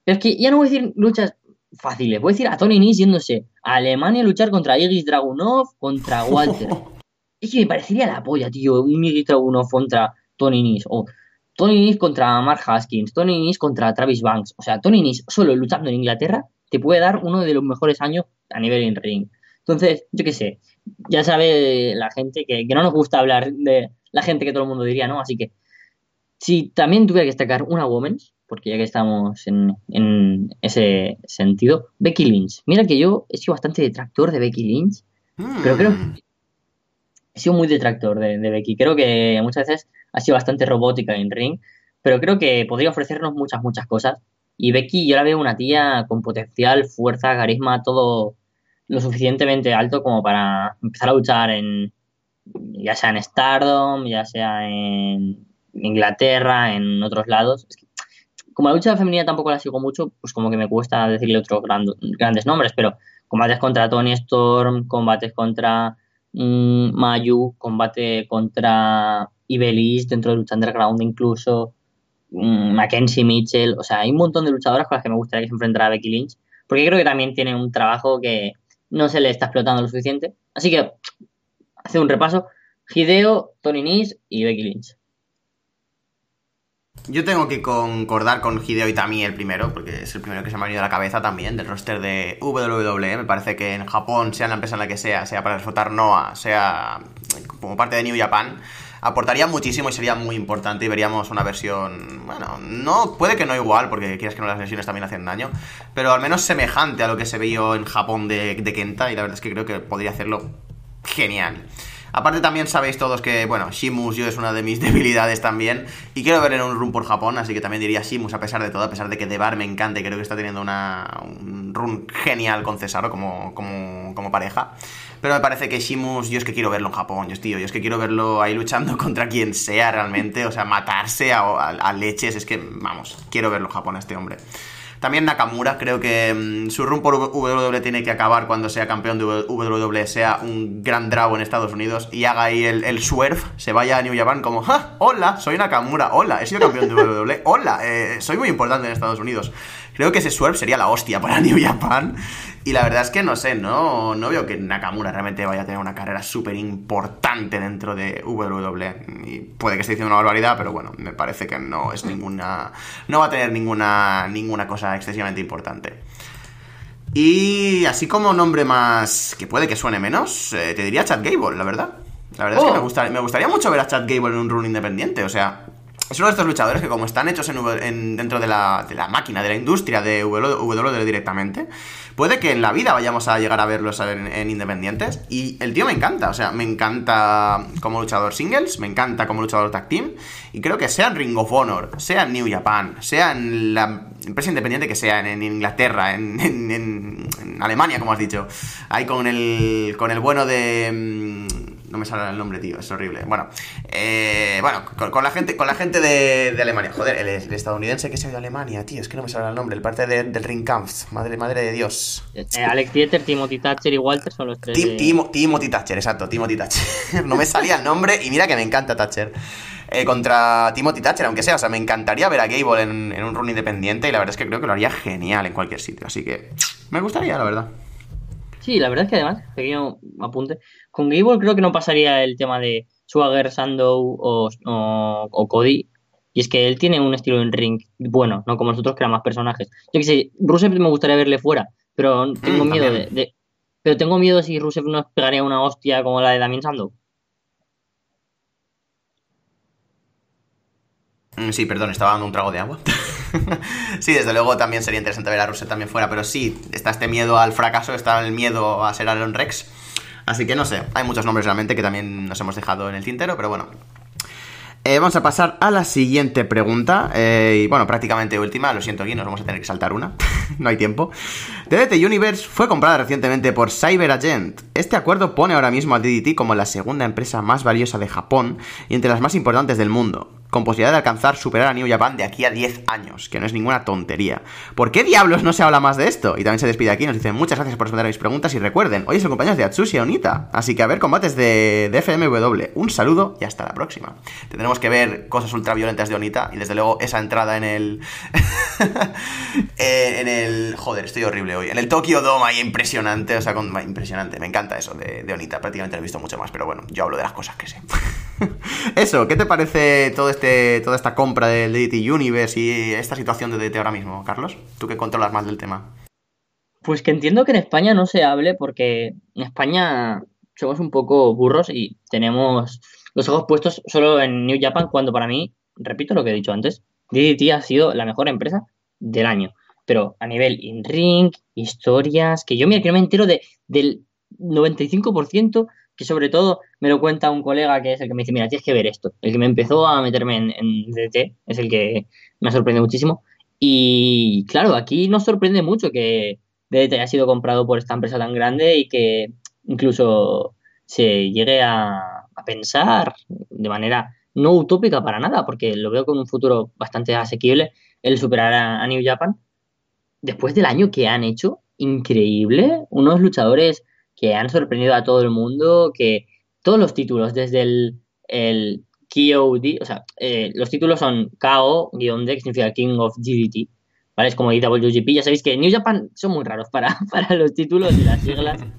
Pero es que ya no voy a decir luchas fáciles, voy a decir a Tony Nis yéndose a Alemania a luchar contra Igis Dragunov, contra Walter. es que me parecería la polla, tío, un Igis Dragunov contra Tony Nis. O Tony Nis contra Mark Haskins, Tony Nis contra Travis Banks. O sea, Tony Nis solo luchando en Inglaterra te puede dar uno de los mejores años a nivel in ring. Entonces, yo qué sé, ya sabe la gente que, que no nos gusta hablar de la gente que todo el mundo diría, ¿no? Así que si también tuviera que destacar una Women's, porque ya que estamos en, ese sentido, Becky Lynch. Mira que yo he sido bastante detractor de Becky Lynch, pero creo que mm. He sido muy detractor de, Becky. Creo que muchas veces ha sido bastante robótica en ring, pero creo que podría ofrecernos muchas, muchas cosas. Y Becky yo la veo una tía con potencial, fuerza, carisma, todo lo suficientemente alto como para empezar a luchar en ya sea en Stardom, ya sea en Inglaterra, en otros lados. como la lucha femenina tampoco la sigo mucho, pues como que me cuesta decirle otros grandes nombres, pero combates contra Tony Storm, combates contra mm, Mayu, combate contra Ibelis dentro de lucha underground incluso, mm, Mackenzie Mitchell, o sea, hay un montón de luchadoras con las que me gustaría que se enfrentara a Becky Lynch, porque creo que también tiene un trabajo que no se le está explotando lo suficiente. Así que, hace un repaso, Hideo, Tony Nese y Becky Lynch. Yo tengo que concordar con Hideo Itami el primero, porque es el primero que se me ha venido a la cabeza también, del roster de WWE. Me parece que en Japón, sea la empresa en la que sea, sea para explotar Noah, sea como parte de New Japan, aportaría muchísimo y sería muy importante y veríamos una versión, bueno, no, puede que no igual, porque quieras que no las lesiones también hacen daño, pero al menos semejante a lo que se vio en Japón de, de Kenta y la verdad es que creo que podría hacerlo genial. Aparte también sabéis todos que, bueno, Shimus yo es una de mis debilidades también y quiero ver en un run por Japón, así que también diría Shimus a pesar de todo, a pesar de que Debar me encanta y creo que está teniendo una, un run genial con Cesaro como, como, como pareja. Pero me parece que Shimus, yo es que quiero verlo en Japón, yo, tío, yo es que quiero verlo ahí luchando contra quien sea realmente, o sea, matarse a, a leches, es que, vamos, quiero verlo en Japón a este hombre. También Nakamura, creo que mm, su run por WWE tiene que acabar cuando sea campeón de WWE, sea un gran drago en Estados Unidos y haga ahí el, el swerve, se vaya a New Japan como, ¡Ja! hola, soy Nakamura, hola, he sido campeón de WWE, hola, eh, soy muy importante en Estados Unidos. Creo que ese swerve sería la hostia para New Japan. Y la verdad es que no sé, no, no veo que Nakamura realmente vaya a tener una carrera súper importante dentro de WWE. Y puede que esté diciendo una barbaridad, pero bueno, me parece que no es ninguna. No va a tener ninguna, ninguna cosa excesivamente importante. Y así como nombre más que puede que suene menos, eh, te diría Chad Gable, la verdad. La verdad es que me, oh. me gustaría mucho ver a Chad Gable en un run independiente, o sea, es uno de estos luchadores que como están hechos en, dentro de la, de la, máquina, de la industria de WWE directamente, puede que en la vida vayamos a llegar a verlos en, independientes. Y el tío me encanta, o sea, me encanta como luchador singles, me encanta como luchador tag team. Y creo que sea en Ring of Honor, sea en New Japan, sea en la empresa independiente que sea, en, Inglaterra, en, en, Alemania, como has dicho, ahí con el, con el bueno de mm, no me sale el nombre, tío, es horrible. Bueno, eh, bueno, con, la gente, con la gente de, Alemania. Joder, el, estadounidense que se ha ido a Alemania, tío, es que no me sale el nombre. El parte del Ringkampf, madre, madre de Dios. Eh, Alex Dieter, Timothy Thatcher y Walter son los tres. Timothy Thatcher, exacto, Timothy Thatcher. no me salía el nombre y mira que me encanta Thatcher. Eh, contra Timothy Thatcher, aunque sea, o sea, me encantaría ver a Gable en, en un run independiente y la verdad es que creo que lo haría genial en cualquier sitio. Así que me gustaría, la verdad. Sí, la verdad es que además, pequeño apunte, con Gable creo que no pasaría el tema de Swagger, Sandow o, Cody. Y es que él tiene un estilo en ring bueno, no como nosotros que eran más personajes. Yo que sé, Rusev me gustaría verle fuera, pero tengo mm, miedo de, pero tengo miedo si Rusev nos pegaría una hostia como la de Damien Sandow. Mm, sí, perdón, estaba dando un trago de agua. sí, desde luego también sería interesante ver a Rusev también fuera, pero sí, está este miedo al fracaso, está el miedo a ser Aaron Rex. Así que no sé, hay muchos nombres realmente que también nos hemos dejado en el tintero, pero bueno, eh, vamos a pasar a la siguiente pregunta. Eh, y bueno, prácticamente última. Lo siento aquí, nos vamos a tener que saltar una. no hay tiempo. DDT Universe fue comprada recientemente por CyberAgent. Este acuerdo pone ahora mismo a DDT como la segunda empresa más valiosa de Japón y entre las más importantes del mundo con posibilidad de alcanzar, superar a New Japan de aquí a 10 años, que no es ninguna tontería. ¿Por qué diablos no se habla más de esto? Y también se despide aquí, nos dice muchas gracias por responder a mis preguntas y recuerden, hoy el cumpleaños de Atsushi y Onita, así que a ver combates de, de, FMW. Un saludo y hasta la próxima. Tendremos que ver cosas ultraviolentas de Onita y desde luego esa entrada en el... Eh, en el... Joder, estoy horrible hoy. En el Tokyo Dome ahí impresionante, o sea, con... impresionante. Me encanta eso de, de Onita, prácticamente lo he visto mucho más, pero bueno, yo hablo de las cosas que sé. eso, ¿qué te parece todo? Este, toda esta compra del DDT Universe y esta situación de DDT ahora mismo, Carlos? Tú que controlas más del tema. Pues que entiendo que en España no se hable porque en España somos un poco burros y tenemos los ojos puestos solo en New Japan cuando para mí, repito lo que he dicho antes, DDT ha sido la mejor empresa del año. Pero a nivel in-ring, historias, que yo mira que no me entero de, del 95% que sobre todo me lo cuenta un colega que es el que me dice, mira, tienes que ver esto. El que me empezó a meterme en, en DT es el que me ha sorprendido muchísimo. Y claro, aquí nos sorprende mucho que DDT haya sido comprado por esta empresa tan grande y que incluso se llegue a, pensar de manera no utópica para nada, porque lo veo con un futuro bastante asequible, el superar a New Japan. Después del año que han hecho, increíble, unos luchadores que han sorprendido a todo el mundo, que todos los títulos, desde el, el KOD, o sea, eh, los títulos son KO-D, que significa King of GDT, ¿vale? Es como IWGP, ya sabéis que New Japan son muy raros para, para los títulos y las siglas.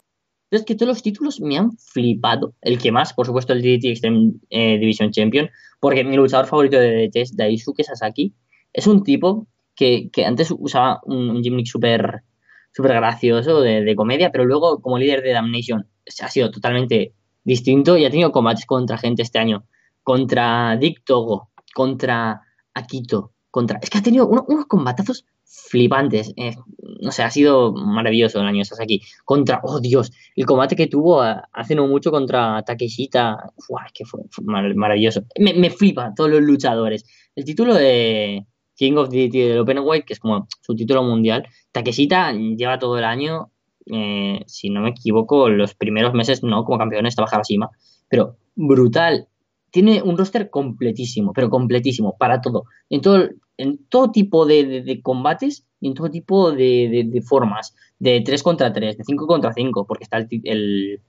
Entonces, que todos los títulos me han flipado. El que más, por supuesto, el DDT Extreme eh, Division Champion, porque mi luchador favorito de DDT es Daisuke Sasaki. Es un tipo que, que antes usaba un, un gimmick súper súper gracioso de, comedia, pero luego como líder de Damnation ha sido totalmente distinto y ha tenido combates contra gente este año, contra Dick Togo, contra Akito, contra... Es que ha tenido unos combatazos flipantes, eh, no sé, ha sido maravilloso el año estás aquí, contra, oh Dios, el combate que tuvo hace no mucho contra Takeshita, que fue, maravilloso, me, me flipa todos los luchadores, el título de King of the del Open White, que es como su título mundial, Takeshita lleva todo el año, eh, si no me equivoco, los primeros meses no como campeón estaba Harashima, pero brutal. Tiene un roster completísimo, pero completísimo, para todo. En todo, en todo tipo de, combates y en todo tipo de, formas. De 3 contra 3, de 5 contra 5, porque está el,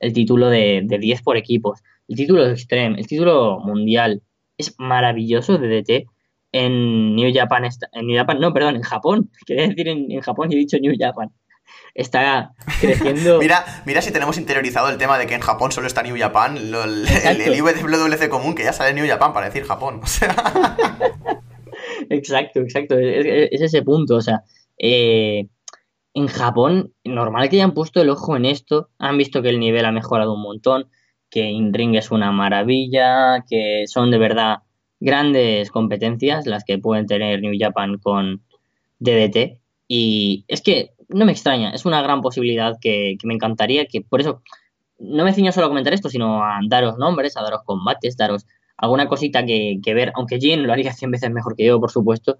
el, título de, 10 por equipos. El título Extreme, el título mundial. Es maravilloso de DT en New Japan, en New Japan, no, perdón, en Japón, quería decir en, Japón y he dicho New Japan. Está creciendo. mira, mira si tenemos interiorizado el tema de que en Japón solo está New Japan, el, el, común que ya sale New Japan para decir Japón. exacto, exacto. Es, ese punto. O sea, eh, en Japón, normal que hayan puesto el ojo en esto. Han visto que el nivel ha mejorado un montón, que In-Ring es una maravilla, que son de verdad grandes competencias las que pueden tener New Japan con DDT. Y es que no me extraña, es una gran posibilidad que, me encantaría, que por eso no me ciño solo a comentar esto, sino a daros nombres, a daros combates, daros alguna cosita que, ver, aunque Jin lo haría 100 veces mejor que yo, por supuesto,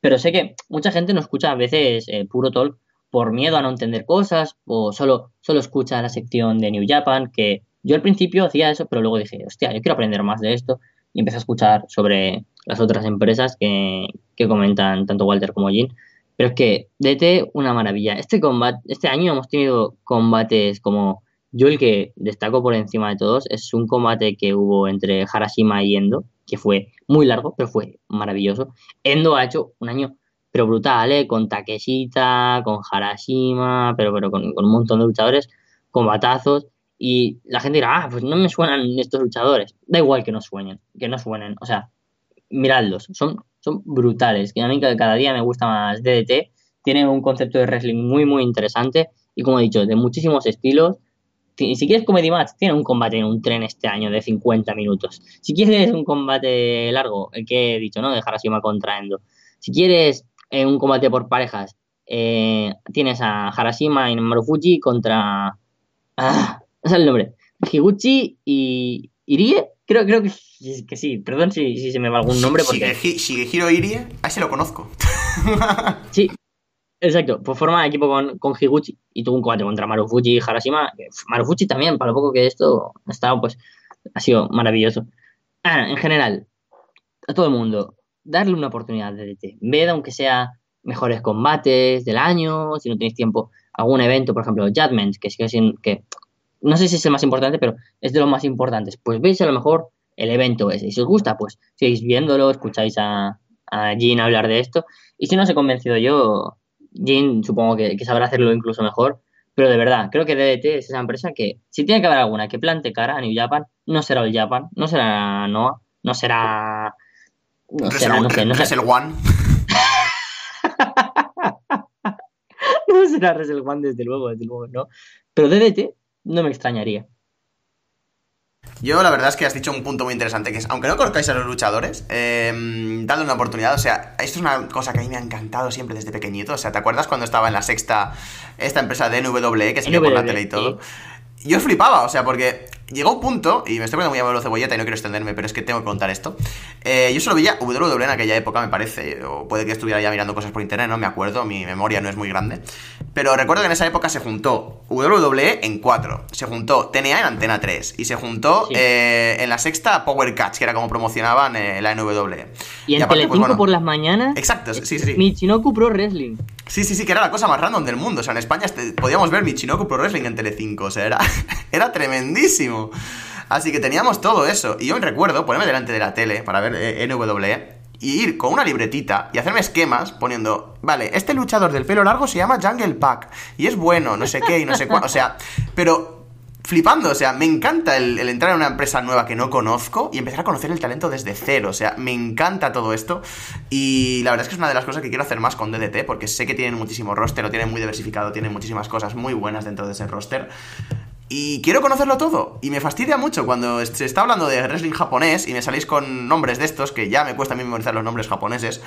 pero sé que mucha gente no escucha a veces eh, puro talk por miedo a no entender cosas o solo, solo escucha la sección de New Japan, que yo al principio hacía eso, pero luego dije, hostia, yo quiero aprender más de esto y empecé a escuchar sobre las otras empresas que, comentan tanto Walter como Jin. Pero es que DT, una maravilla. Este combate, este año hemos tenido combates como yo el que destaco por encima de todos es un combate que hubo entre Harashima y Endo, que fue muy largo, pero fue maravilloso. Endo ha hecho un año pero brutal, ¿eh? con Takeshita, con Harashima, pero, pero con, con un montón de luchadores, combatazos. Y la gente dirá, ah, pues no me suenan estos luchadores. Da igual que no suenen, que no suenen. O sea, miradlos, son, son brutales. Que a mí cada día me gusta más DDT. Tiene un concepto de wrestling muy, muy interesante. y como he dicho, de muchísimos estilos. Si quieres comedy match, tiene un combate en un tren este año de 50 minutos. Si quieres un combate largo, el que he dicho, ¿no? De Harashima contra Endo. Si quieres eh, un combate por parejas, eh, tienes a Harashima y Marufuji contra... Ah, es el nombre. Higuchi y Irie. Creo, creo que, que sí. Perdón si, si, se me va algún nombre. Porque... Shigehiro Irie, a ese lo conozco. sí, Exacto, pues forma equipo con, con Higuchi y tuvo un combate contra Marufuji y Harashima. Marufuji también, para lo poco que esto ha estado, pues, ha sido maravilloso. Ah, en general, a todo el mundo, darle una oportunidad de DT. Ved, aunque sea mejores combates del año, si no tenéis tiempo, algún evento, por ejemplo, Judgment, que sigue siendo, que no sé si es el más importante, pero es de los más importantes. Pues veis a lo mejor el evento ese. Y si os gusta, pues seguís viéndolo, escucháis a, a Jean hablar de esto. Y si no os he convencido yo, Jin supongo que, sabrá hacerlo incluso mejor. Pero de verdad, creo que DDT es esa empresa que, si tiene que haber alguna que plante cara a New Japan, no será el Japan, no será Noah, no será. No será, no sé, no será. el One. no será Wrestle One, desde luego, desde luego, no. Pero DDT no me extrañaría. Yo la verdad es que has dicho un punto muy interesante, que es, aunque no conozcáis a los luchadores, eh, dadle una oportunidad. O sea, esto es una cosa que a mí me ha encantado siempre desde pequeñito. O sea, ¿te acuerdas cuando estaba en la sexta, esta empresa de NWE, que salió por la tele y todo? Yo flipaba, o sea, porque llegó un punto, y me estoy poniendo muy a cebolleta y no quiero extenderme, pero es que tengo que contar esto. Eh, yo solo veía WWE en aquella época, me parece, o puede que estuviera ya mirando cosas por internet, no me acuerdo, mi memoria no es muy grande. Pero recuerdo que en esa época se juntó WWE en 4, se juntó TNA en Antena 3, y se juntó eh, en la sexta Power Catch, que era como promocionaban eh, la NW. Y en Telecinco pues por las mañanas. Exacto, sí, sí. sí. Michinoku Pro Wrestling. Sí, sí, sí, que era la cosa más random del mundo. O sea, en España este, podíamos ver Michinoku Pro Wrestling en Telecinco. O sea, era, era tremendísimo. Así que teníamos todo eso. Y yo me recuerdo ponerme delante de la tele para ver eh, NWE y ir con una libretita y hacerme esquemas poniendo, vale, este luchador del pelo largo se llama Jungle Pack y es bueno, no sé qué y no sé cuál. O sea, pero flipando, o sea, me encanta el, entrar en una empresa nueva que no conozco y empezar a conocer el talento desde cero, o sea, me encanta todo esto y la verdad es que es una de las cosas que quiero hacer más con DDT porque sé que tienen muchísimo roster, lo tienen muy diversificado, tienen muchísimas cosas muy buenas dentro de ese roster. Y quiero conocerlo todo. Y me fastidia mucho cuando se está hablando de wrestling japonés y me salís con nombres de estos, que ya me cuesta a mí memorizar los nombres japoneses.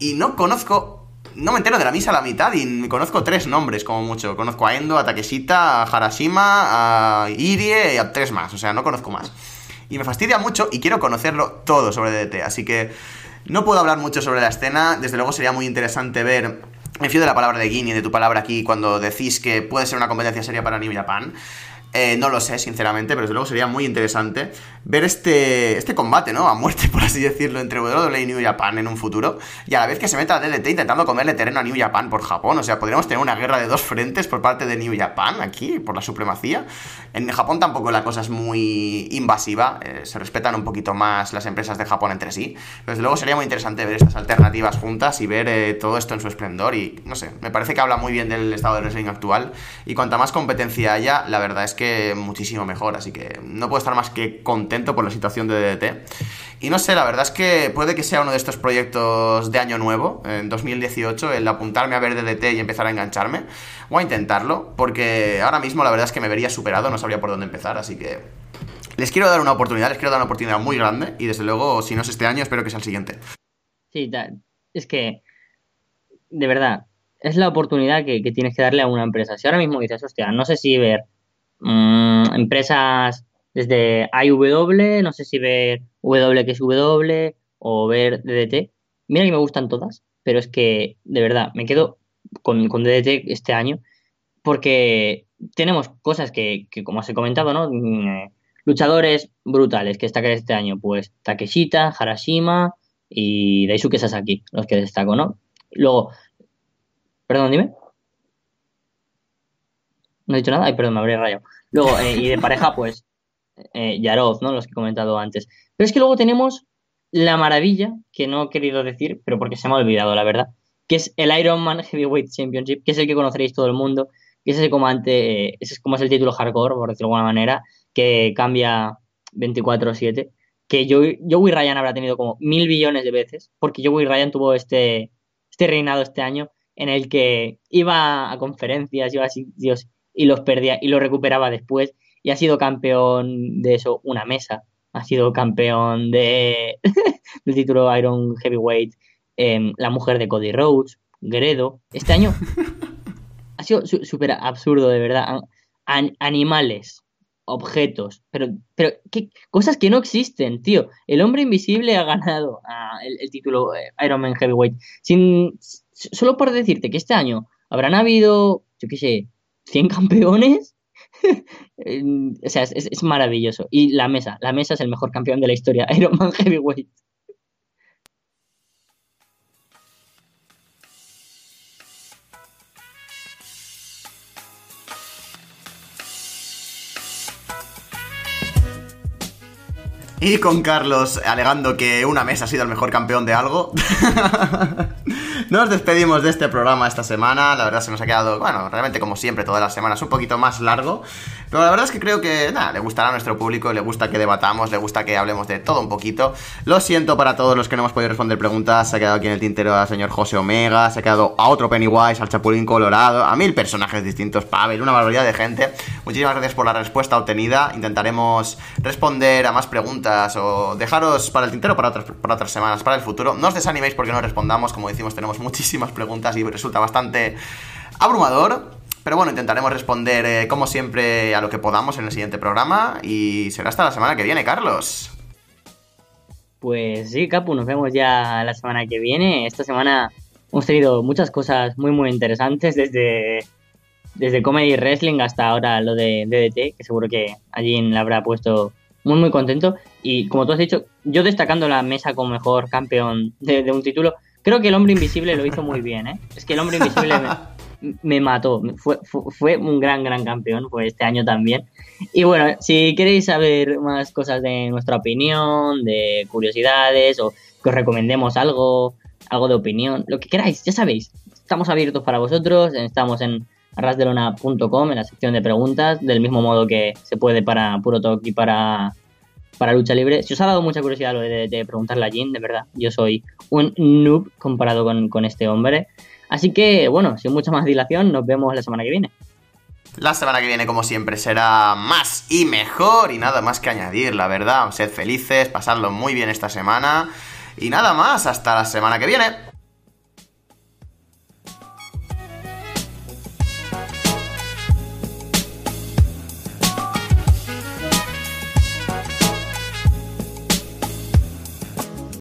Y no conozco no me entero de la misa a la mitad y conozco tres nombres como mucho. Conozco a Endo, a Takeshita, a Harashima, a Irie y a tres más. O sea, no conozco más. Y me fastidia mucho y quiero conocerlo todo sobre DDT. Así que no puedo hablar mucho sobre la escena. Desde luego sería muy interesante ver me fío de la palabra de Guinea, de tu palabra aquí, cuando decís que puede ser una competencia seria para New Japan. Eh, no lo sé, sinceramente, pero desde luego sería muy interesante ver este, este combate, ¿no? A muerte, por así decirlo, entre WWE y New Japan en un futuro. Y a la vez que se meta DDT intentando comerle terreno a New Japan por Japón. O sea, podríamos tener una guerra de dos frentes por parte de New Japan aquí, por la supremacía. En Japón tampoco la cosa es muy invasiva. Eh, se respetan un poquito más las empresas de Japón entre sí. Pero desde luego sería muy interesante ver estas alternativas juntas y ver eh, todo esto en su esplendor. Y no sé, me parece que habla muy bien del estado de wrestling actual. Y cuanta más competencia haya, la verdad es que muchísimo mejor. Así que no puedo estar más que contento por la situación de DDT. Y no sé, la verdad es que puede que sea uno de estos proyectos de año nuevo, en 2018, el apuntarme a ver DDT y empezar a engancharme. Voy a intentarlo, porque ahora mismo la verdad es que me vería superado, no sabría por dónde empezar, así que les quiero dar una oportunidad, les quiero dar una oportunidad muy grande y desde luego, si no es este año, espero que sea el siguiente. Sí, es que, de verdad, es la oportunidad que, tienes que darle a una empresa. Si ahora mismo dices, hostia, no sé si ver Mm, empresas desde IW, no sé si ver W que es W o ver DDT. Mira que me gustan todas, pero es que de verdad me quedo con, con DDT este año porque tenemos cosas que, como os he comentado, ¿no? Mm, eh, luchadores brutales que destacan este año, pues Takeshita, Harashima y Daisuke Sasaki, los que destaco, ¿no? Luego, perdón, dime. No he dicho nada, ay, perdón, me habría rayado. Luego, eh, y de pareja, pues, eh, Yarov, ¿no? Los que he comentado antes. Pero es que luego tenemos la maravilla, que no he querido decir, pero porque se me ha olvidado, la verdad, que es el Ironman Heavyweight Championship, que es el que conoceréis todo el mundo, que es ese comandante, eh, ese es como es el título hardcore, por decirlo de alguna manera, que cambia 24-7, que Joey Ryan habrá tenido como mil billones de veces, porque Joey Ryan tuvo este, este reinado este año en el que iba a conferencias, iba a sitios y los perdía y lo recuperaba después. Y ha sido campeón de eso, una mesa. Ha sido campeón de del título Iron Heavyweight, em, la mujer de Cody Rhodes, Gredo. Este año ha sido súper absurdo, de verdad. animales, objetos, pero, pero ¿qué? cosas que no existen, tío. El hombre invisible ha ganado ah, el, título eh, Iron Man Heavyweight. Sin, solo por decirte que este año habrán habido, yo qué sé, 100 campeones. o sea, es, es, maravilloso. Y la mesa, la mesa es el mejor campeón de la historia, Iron Man Heavyweight. Y con Carlos alegando que una mesa ha sido el mejor campeón de algo. Nos despedimos de este programa esta semana. La verdad se nos ha quedado, bueno, realmente como siempre, todas las semanas un poquito más largo. Pero la verdad es que creo que, nada, le gustará a nuestro público, le gusta que debatamos, le gusta que hablemos de todo un poquito. Lo siento para todos los que no hemos podido responder preguntas. Se ha quedado aquí en el tintero al señor José Omega, se ha quedado a otro Pennywise, al Chapulín Colorado, a mil personajes distintos, Pavel, una barbaridad de gente. Muchísimas gracias por la respuesta obtenida. Intentaremos responder a más preguntas o dejaros para el tintero para otras, para otras semanas, para el futuro. No os desaniméis porque no respondamos, como decimos, tenemos muchísimas preguntas y resulta bastante abrumador. Pero bueno, intentaremos responder eh, como siempre a lo que podamos en el siguiente programa y será hasta la semana que viene, Carlos. Pues sí, Capu, nos vemos ya la semana que viene. Esta semana hemos tenido muchas cosas muy muy interesantes desde, desde Comedy Wrestling hasta ahora lo de DDT, que seguro que allí la habrá puesto muy muy contento. Y como tú has dicho, yo destacando la mesa como mejor campeón de, un título, creo que el hombre invisible lo hizo muy bien, ¿eh? Es que el hombre invisible me mató. Fue, fue, un gran, gran campeón, fue este año también. Y bueno, si queréis saber más cosas de nuestra opinión, de curiosidades, o que os recomendemos algo, algo de opinión, lo que queráis, ya sabéis, estamos abiertos para vosotros, estamos en arrasdelona.com en la sección de preguntas, del mismo modo que se puede para Puro Talk y para, para Lucha Libre. Si os ha dado mucha curiosidad lo de, de preguntarle a Jin, de verdad, yo soy un noob comparado con, con este hombre. Así que, bueno, sin mucha más dilación, nos vemos la semana que viene. La semana que viene, como siempre, será más y mejor y nada más que añadir, la verdad. Sed felices, pasadlo muy bien esta semana y nada más, hasta la semana que viene.